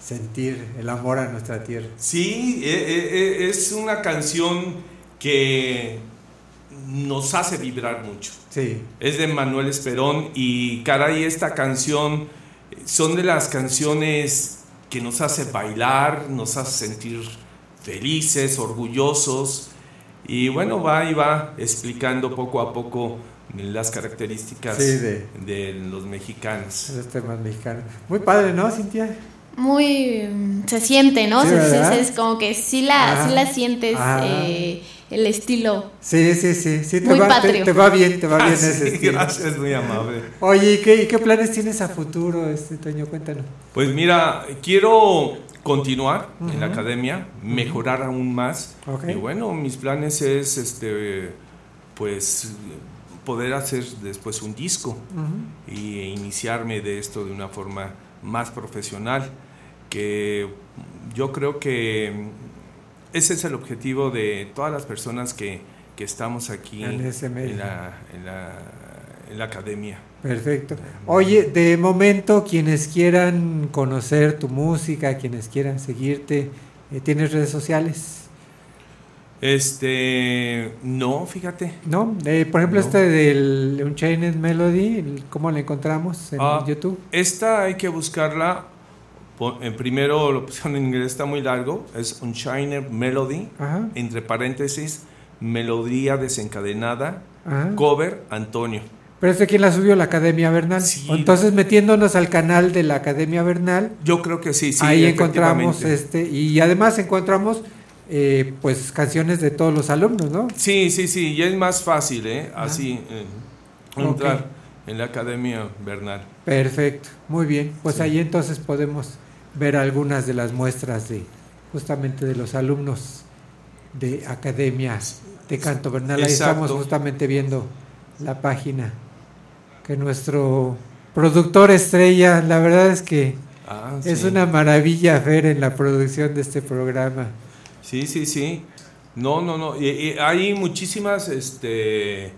sentir el amor a nuestra tierra. Sí, e- e- e- es una canción que nos hace vibrar mucho. Sí. Es de Manuel Esperón y caray, esta canción son de las canciones que nos hace bailar, nos hace sentir felices, orgullosos y bueno, va y va explicando poco a poco las características Sí, de- de los mexicanos. Esos temas mexicanos. Muy padre, ¿no, Cintia? Muy mm, se siente, ¿no? Sí, es como que sí la, sí la sientes eh, el estilo. Sí, sí, sí. sí te, Muy va, te, patrio. te va bien, te va bien Ah, sí, ese estilo. gracias, muy amable. Oye, ¿y qué, y qué planes tienes a futuro, este Toño? Cuéntanos. Pues mira, quiero continuar en la academia, mejorar aún más. Ok. Y bueno, mis planes es este pues poder hacer después un disco Ujú. y iniciarme de esto de una forma más profesional que yo creo que ese es el objetivo de todas las personas que, que estamos aquí En la, en la- en la academia. Perfecto. Oye, de momento, quienes quieran conocer tu música, quienes quieran seguirte, eh, ¿tienes redes sociales? Este, no, fíjate. ¿No? Eh, por ejemplo, No. este del Unchained Melody, el- ¿cómo lo encontramos en Ah, YouTube? Esta hay que buscarla. Po- En primero lo pusieron en inglés, está muy largo. Es Unchained Melody, Ajá. entre paréntesis, melodía desencadenada, Ajá. cover Antonio. Pero este quién la subió, la Academia Bernal. Entonces, metiéndonos al canal de la Academia Bernal, Yo creo que sí, sí. ahí encontramos este, y además encontramos eh, pues canciones de todos los alumnos, ¿no? Sí, sí, sí, y es más fácil, ¿eh? Así, eh, entrar en la Academia Bernal. Perfecto, muy bien. Pues ahí entonces podemos ver algunas de las muestras de justamente de los alumnos de academias de canto Bernal. Ahí Exacto. estamos justamente viendo la página que nuestro productor estrella, la verdad es que Ah, es sí. una maravilla ver en la producción de este programa. Sí, sí, sí. No, no, no. Y, y hay muchísimas este,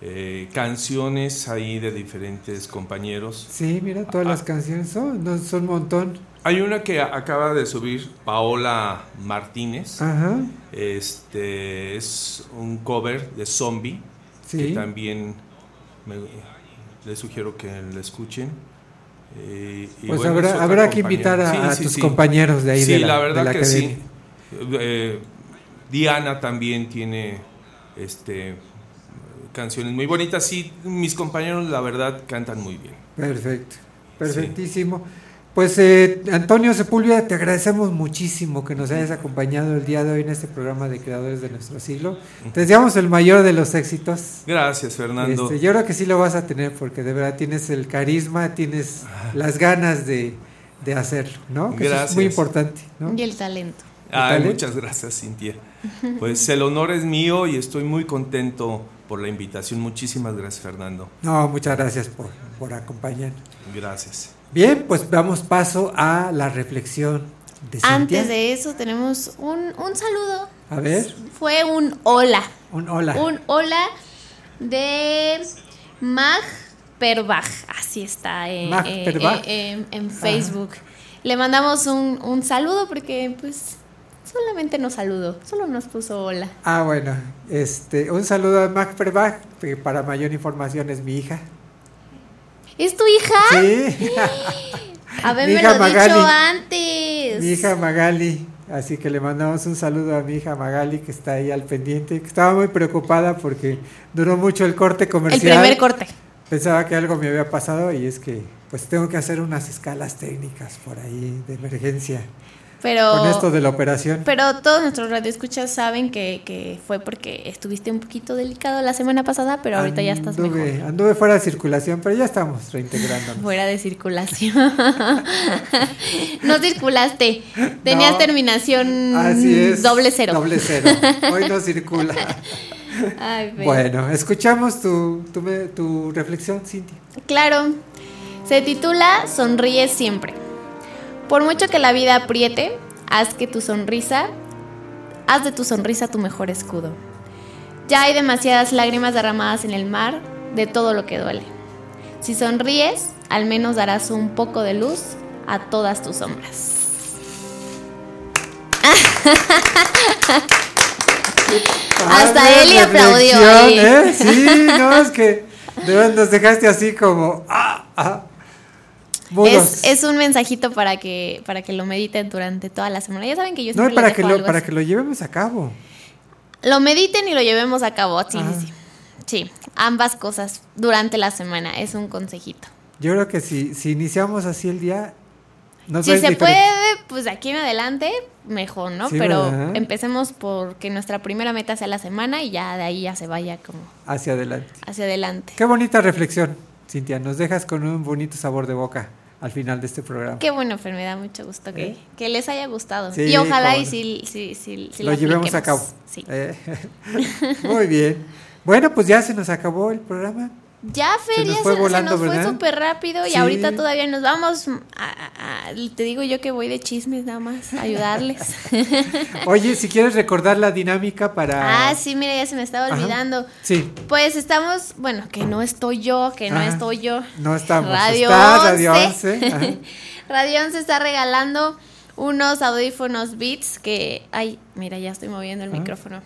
eh, canciones ahí de diferentes compañeros. Sí, mira, todas las canciones son, no, son un montón. Hay una que acaba de subir Paola Martínez. Ajá. Este es un cover de Zombie. Sí. Que también me- les sugiero que la escuchen. Eh, y Pues bueno, habrá- que invitar a- a tus compañeros de ahí Sí, de la- la de verdad la que academia. sí. Eh, Diana también tiene este canciones muy bonitas. Sí, mis compañeros la verdad cantan muy bien. Perfecto, perfectísimo. Pues eh, Antonio Sepúlveda, te agradecemos muchísimo que nos hayas acompañado el día de hoy en este programa de Creadores de Nuestro Siglo. Te deseamos el mayor de los éxitos. Gracias, Fernando. Este, yo creo que sí lo vas a tener porque de verdad tienes el carisma, tienes las ganas de, de hacerlo, ¿no? Que eso es muy Gracias. importante, ¿no? Y el talento. Ay, talento? muchas gracias, Cintia. Pues el honor es mío y estoy muy contento por la invitación. Muchísimas gracias, Fernando. No, muchas gracias por, por acompañarnos. Gracias. Bien, pues damos paso a la reflexión de Cintia. Antes de eso tenemos un, un saludo. A ver, Fue un hola. un hola. Un hola de Mag Perbach. Así está eh, Mag eh, Perbach. eh, en, en Facebook. Le mandamos un, un saludo porque pues solamente nos saludó. Solo nos puso hola. Ah, bueno, este, un saludo a Mac Perbach, que para mayor información es mi hija. ¿Es tu hija? Sí. Haberme Mi hija lo Magali. dicho antes. Mi hija Magali, así que le mandamos un saludo a mi hija Magali que está ahí al pendiente, que estaba muy preocupada porque duró mucho el corte El comercial. primer corte. Pensaba que algo me había pasado y es que pues tengo que hacer unas escalas técnicas por ahí de emergencia Pero, con esto de la operación. pero todos nuestros radioescuchas saben que, que fue porque estuviste un poquito delicado la semana pasada, pero ahorita ya estás mejor. Anduve, fuera de circulación, pero ya estamos reintegrándonos. Fuera de circulación. no circulaste. Tenías No. terminación Así es. doble cero. Doble cero. Hoy no circula. Ay. Bueno, escuchamos tu, tu, tu reflexión, Cintia. Claro. Se titula Sonríe siempre. Por mucho que la vida apriete, haz que tu sonrisa, haz de tu sonrisa tu mejor escudo. Ya hay demasiadas lágrimas derramadas en el mar de todo lo que duele. Si sonríes, al menos darás un poco de luz a todas tus sombras. Hasta Eli aplaudió. ¿eh? Sí, no, es que de verdad nos dejaste así como. Ah, ah. Es, es un mensajito para que, para que lo mediten durante toda la semana. Ya saben que yo no, siempre para les que, lo, para así. que lo llevemos a cabo. Lo mediten y lo llevemos a cabo. Sí, sí, sí. Sí, ambas cosas durante la semana. Es un consejito. Yo creo que si, si iniciamos así el día. Si se diferente. puede, pues de aquí en adelante, mejor, ¿no? Sí, Pero ¿verdad? empecemos por que nuestra primera meta sea la semana y ya de ahí ya se vaya como Hacia adelante. hacia adelante. Qué bonita reflexión, Cintia. Nos dejas con un bonito sabor de boca al final de este programa. Qué bueno, Fer, me da mucho gusto que, ¿Eh? que les haya gustado. Sí, y ojalá y si, si, si, si lo llevemos a cabo. Sí. Eh, Muy bien. Bueno, pues ya se nos acabó el programa. Ya, Se Fer, nos ya fue se, se nos fue ¿verdad? súper rápido y Sí. ahorita todavía nos vamos. a- a- a- te digo yo que voy de chismes nada más, a ayudarles. Oye, si quieres recordar la dinámica para. ah, sí, mira, ya se me estaba Ajá. olvidando. Sí, Pues estamos, bueno, que no estoy yo, que no Ajá. estoy yo. no estamos. Radio Está Radio 11. 11. Ajá. Radio 11 está regalando unos audífonos Beats que, ay, mira, ya estoy moviendo el Ah. micrófono.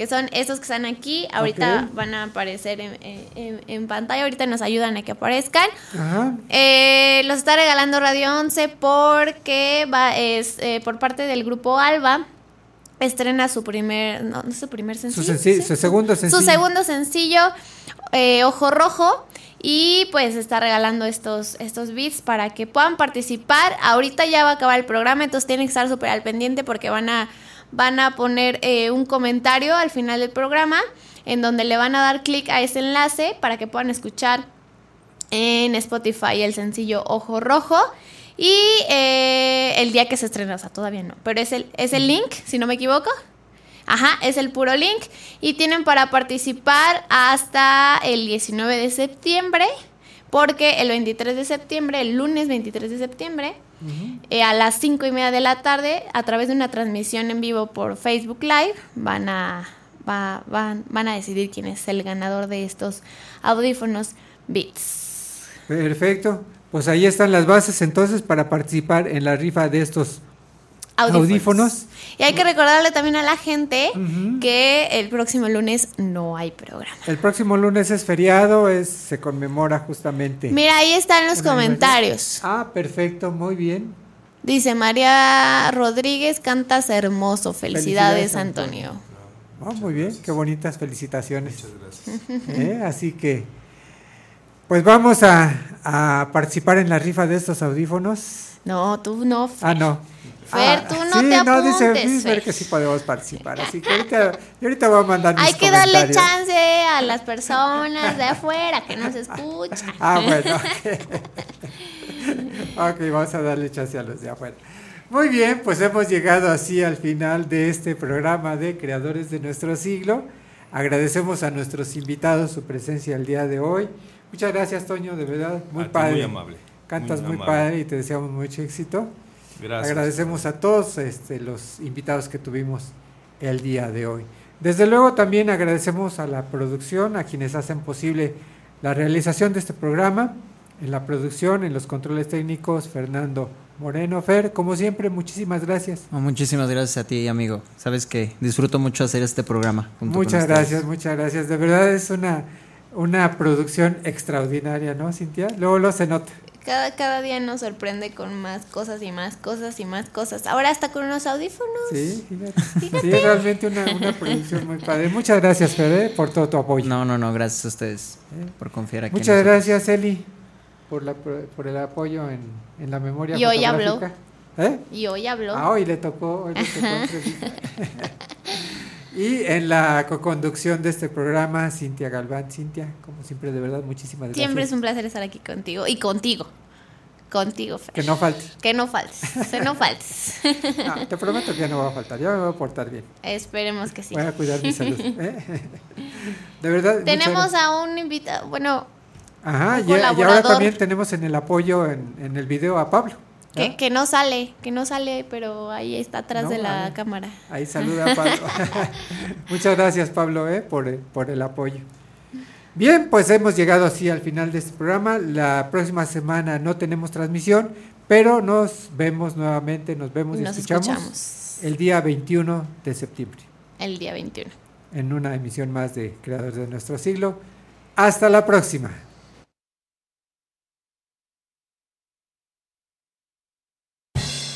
Que son estos que están aquí. Ahorita van a aparecer en, en- en pantalla, ahorita nos ayudan a que aparezcan. Ajá. Eh, los está regalando Radio 11 porque va, es eh, por parte del grupo Alba. Estrena su primer, no, no es su primer sencillo. su segundo sencillo. Su segundo sencillo, eh, Ojo Rojo. Y pues está regalando estos, estos beats para que puedan participar. Ahorita ya va a acabar el programa, entonces tienen que estar súper al pendiente porque van a, van a poner eh, un comentario al final del programa en donde le van a dar clic a ese enlace para que puedan escuchar en Spotify el sencillo Ojo Rojo. Y eh, el día que se estrena, o sea, todavía no. Pero es el, es el link, si no me equivoco. Ajá, es el puro link. Y tienen para participar hasta el 19 de septiembre. Porque el 23 de septiembre, el lunes 23 de septiembre, eh, a las 5 y media de la tarde, a través de una transmisión en vivo por Facebook Live, van a, va- van, van a decidir quién es el ganador de estos audífonos Beats. Perfecto. Pues ahí están las bases entonces para participar en la rifa de estos Audífonos. audífonos. Y hay que recordarle también a la gente que el próximo lunes no hay programa. El próximo lunes es feriado, es, se conmemora justamente. Mira, ahí están los comentarios. Ah, perfecto, muy bien. Dice María Rodríguez, cantas hermoso. Felicidades, Felicidades, Antonio. Ah, muy bien, qué bonitas felicitaciones. Eh, Así que, pues vamos a, a participar en la rifa de estos audífonos. No, tú no. Ah, no. Fer, Ah, tú no sí, te no, dice, apuntes, dice Fer Fer. que sí podemos participar. Así que ahorita, yo ahorita voy a mandar mis Hay que darle chance a las personas de afuera que nos escuchan. Ah, bueno. ok, vamos a darle chance a los de afuera. Muy bien, pues hemos llegado así al final de este programa de Creadores de nuestro siglo. Agradecemos a nuestros invitados su presencia el día de hoy. Muchas gracias, Toño, de verdad, muy A padre. muy amable, Cantas muy muy, amable. padre y te deseamos mucho éxito. Gracias. Agradecemos a todos este, los invitados que tuvimos el día de hoy. Desde luego también agradecemos a la producción, a quienes hacen posible la realización de este programa. En la producción, en los controles técnicos, Fernando Moreno. Fer, como siempre, muchísimas gracias. Oh, muchísimas gracias a ti, amigo. Sabes que disfruto mucho hacer este programa. junto con Muchas ustedes. gracias, muchas gracias. De verdad es una, una producción extraordinaria, ¿no, Cintia? Luego lo se nota. Cada, cada día nos sorprende con más cosas y más cosas y más cosas. Ahora hasta con unos audífonos. Sí, fíjate. Sí, realmente una, una producción muy padre. Muchas gracias, Fer, ¿eh? por todo tu apoyo. No, no, no, gracias a ustedes por confiar aquí. Muchas gracias, Eli, por, la, pro- por el apoyo en, en la memoria Y hoy habló. ¿Eh? Y hoy habló. Ah, hoy le tocó, hoy le tocó entrevista. Y en la co-conducción de este programa, Cintia Galván. Cintia, como siempre, de verdad, muchísimas gracias. Siempre es un placer estar aquí contigo. Y contigo. Contigo, Fer. Que no falte. Que no faltes. Que no faltes. No, te prometo que ya no va a faltar, ya me voy a portar bien. Esperemos que sí. Voy a cuidar mi salud. ¿eh? De verdad. Tenemos a un invitado, bueno, Ajá, un y, y ahora también tenemos en el apoyo en, en el video a Pablo. Que, que no sale, que no sale, pero ahí está atrás No, de la ahí- cámara. Ahí saluda a Pablo. Muchas gracias, Pablo, eh, por, el- por el apoyo. Bien, pues hemos llegado así al final de este programa. La próxima semana no tenemos transmisión, pero nos vemos nuevamente, nos vemos y Nos escuchamos, escuchamos. el día 21 de septiembre El día 21. en una emisión más de Creadores de nuestro siglo. Hasta la próxima.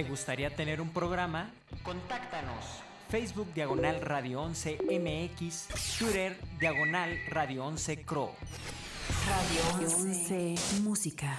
¿Te gustaría tener un programa? Contáctanos. Facebook Diagonal Radio 11 MX, Twitter Diagonal Radio 11 Cro. Radio 11 Música.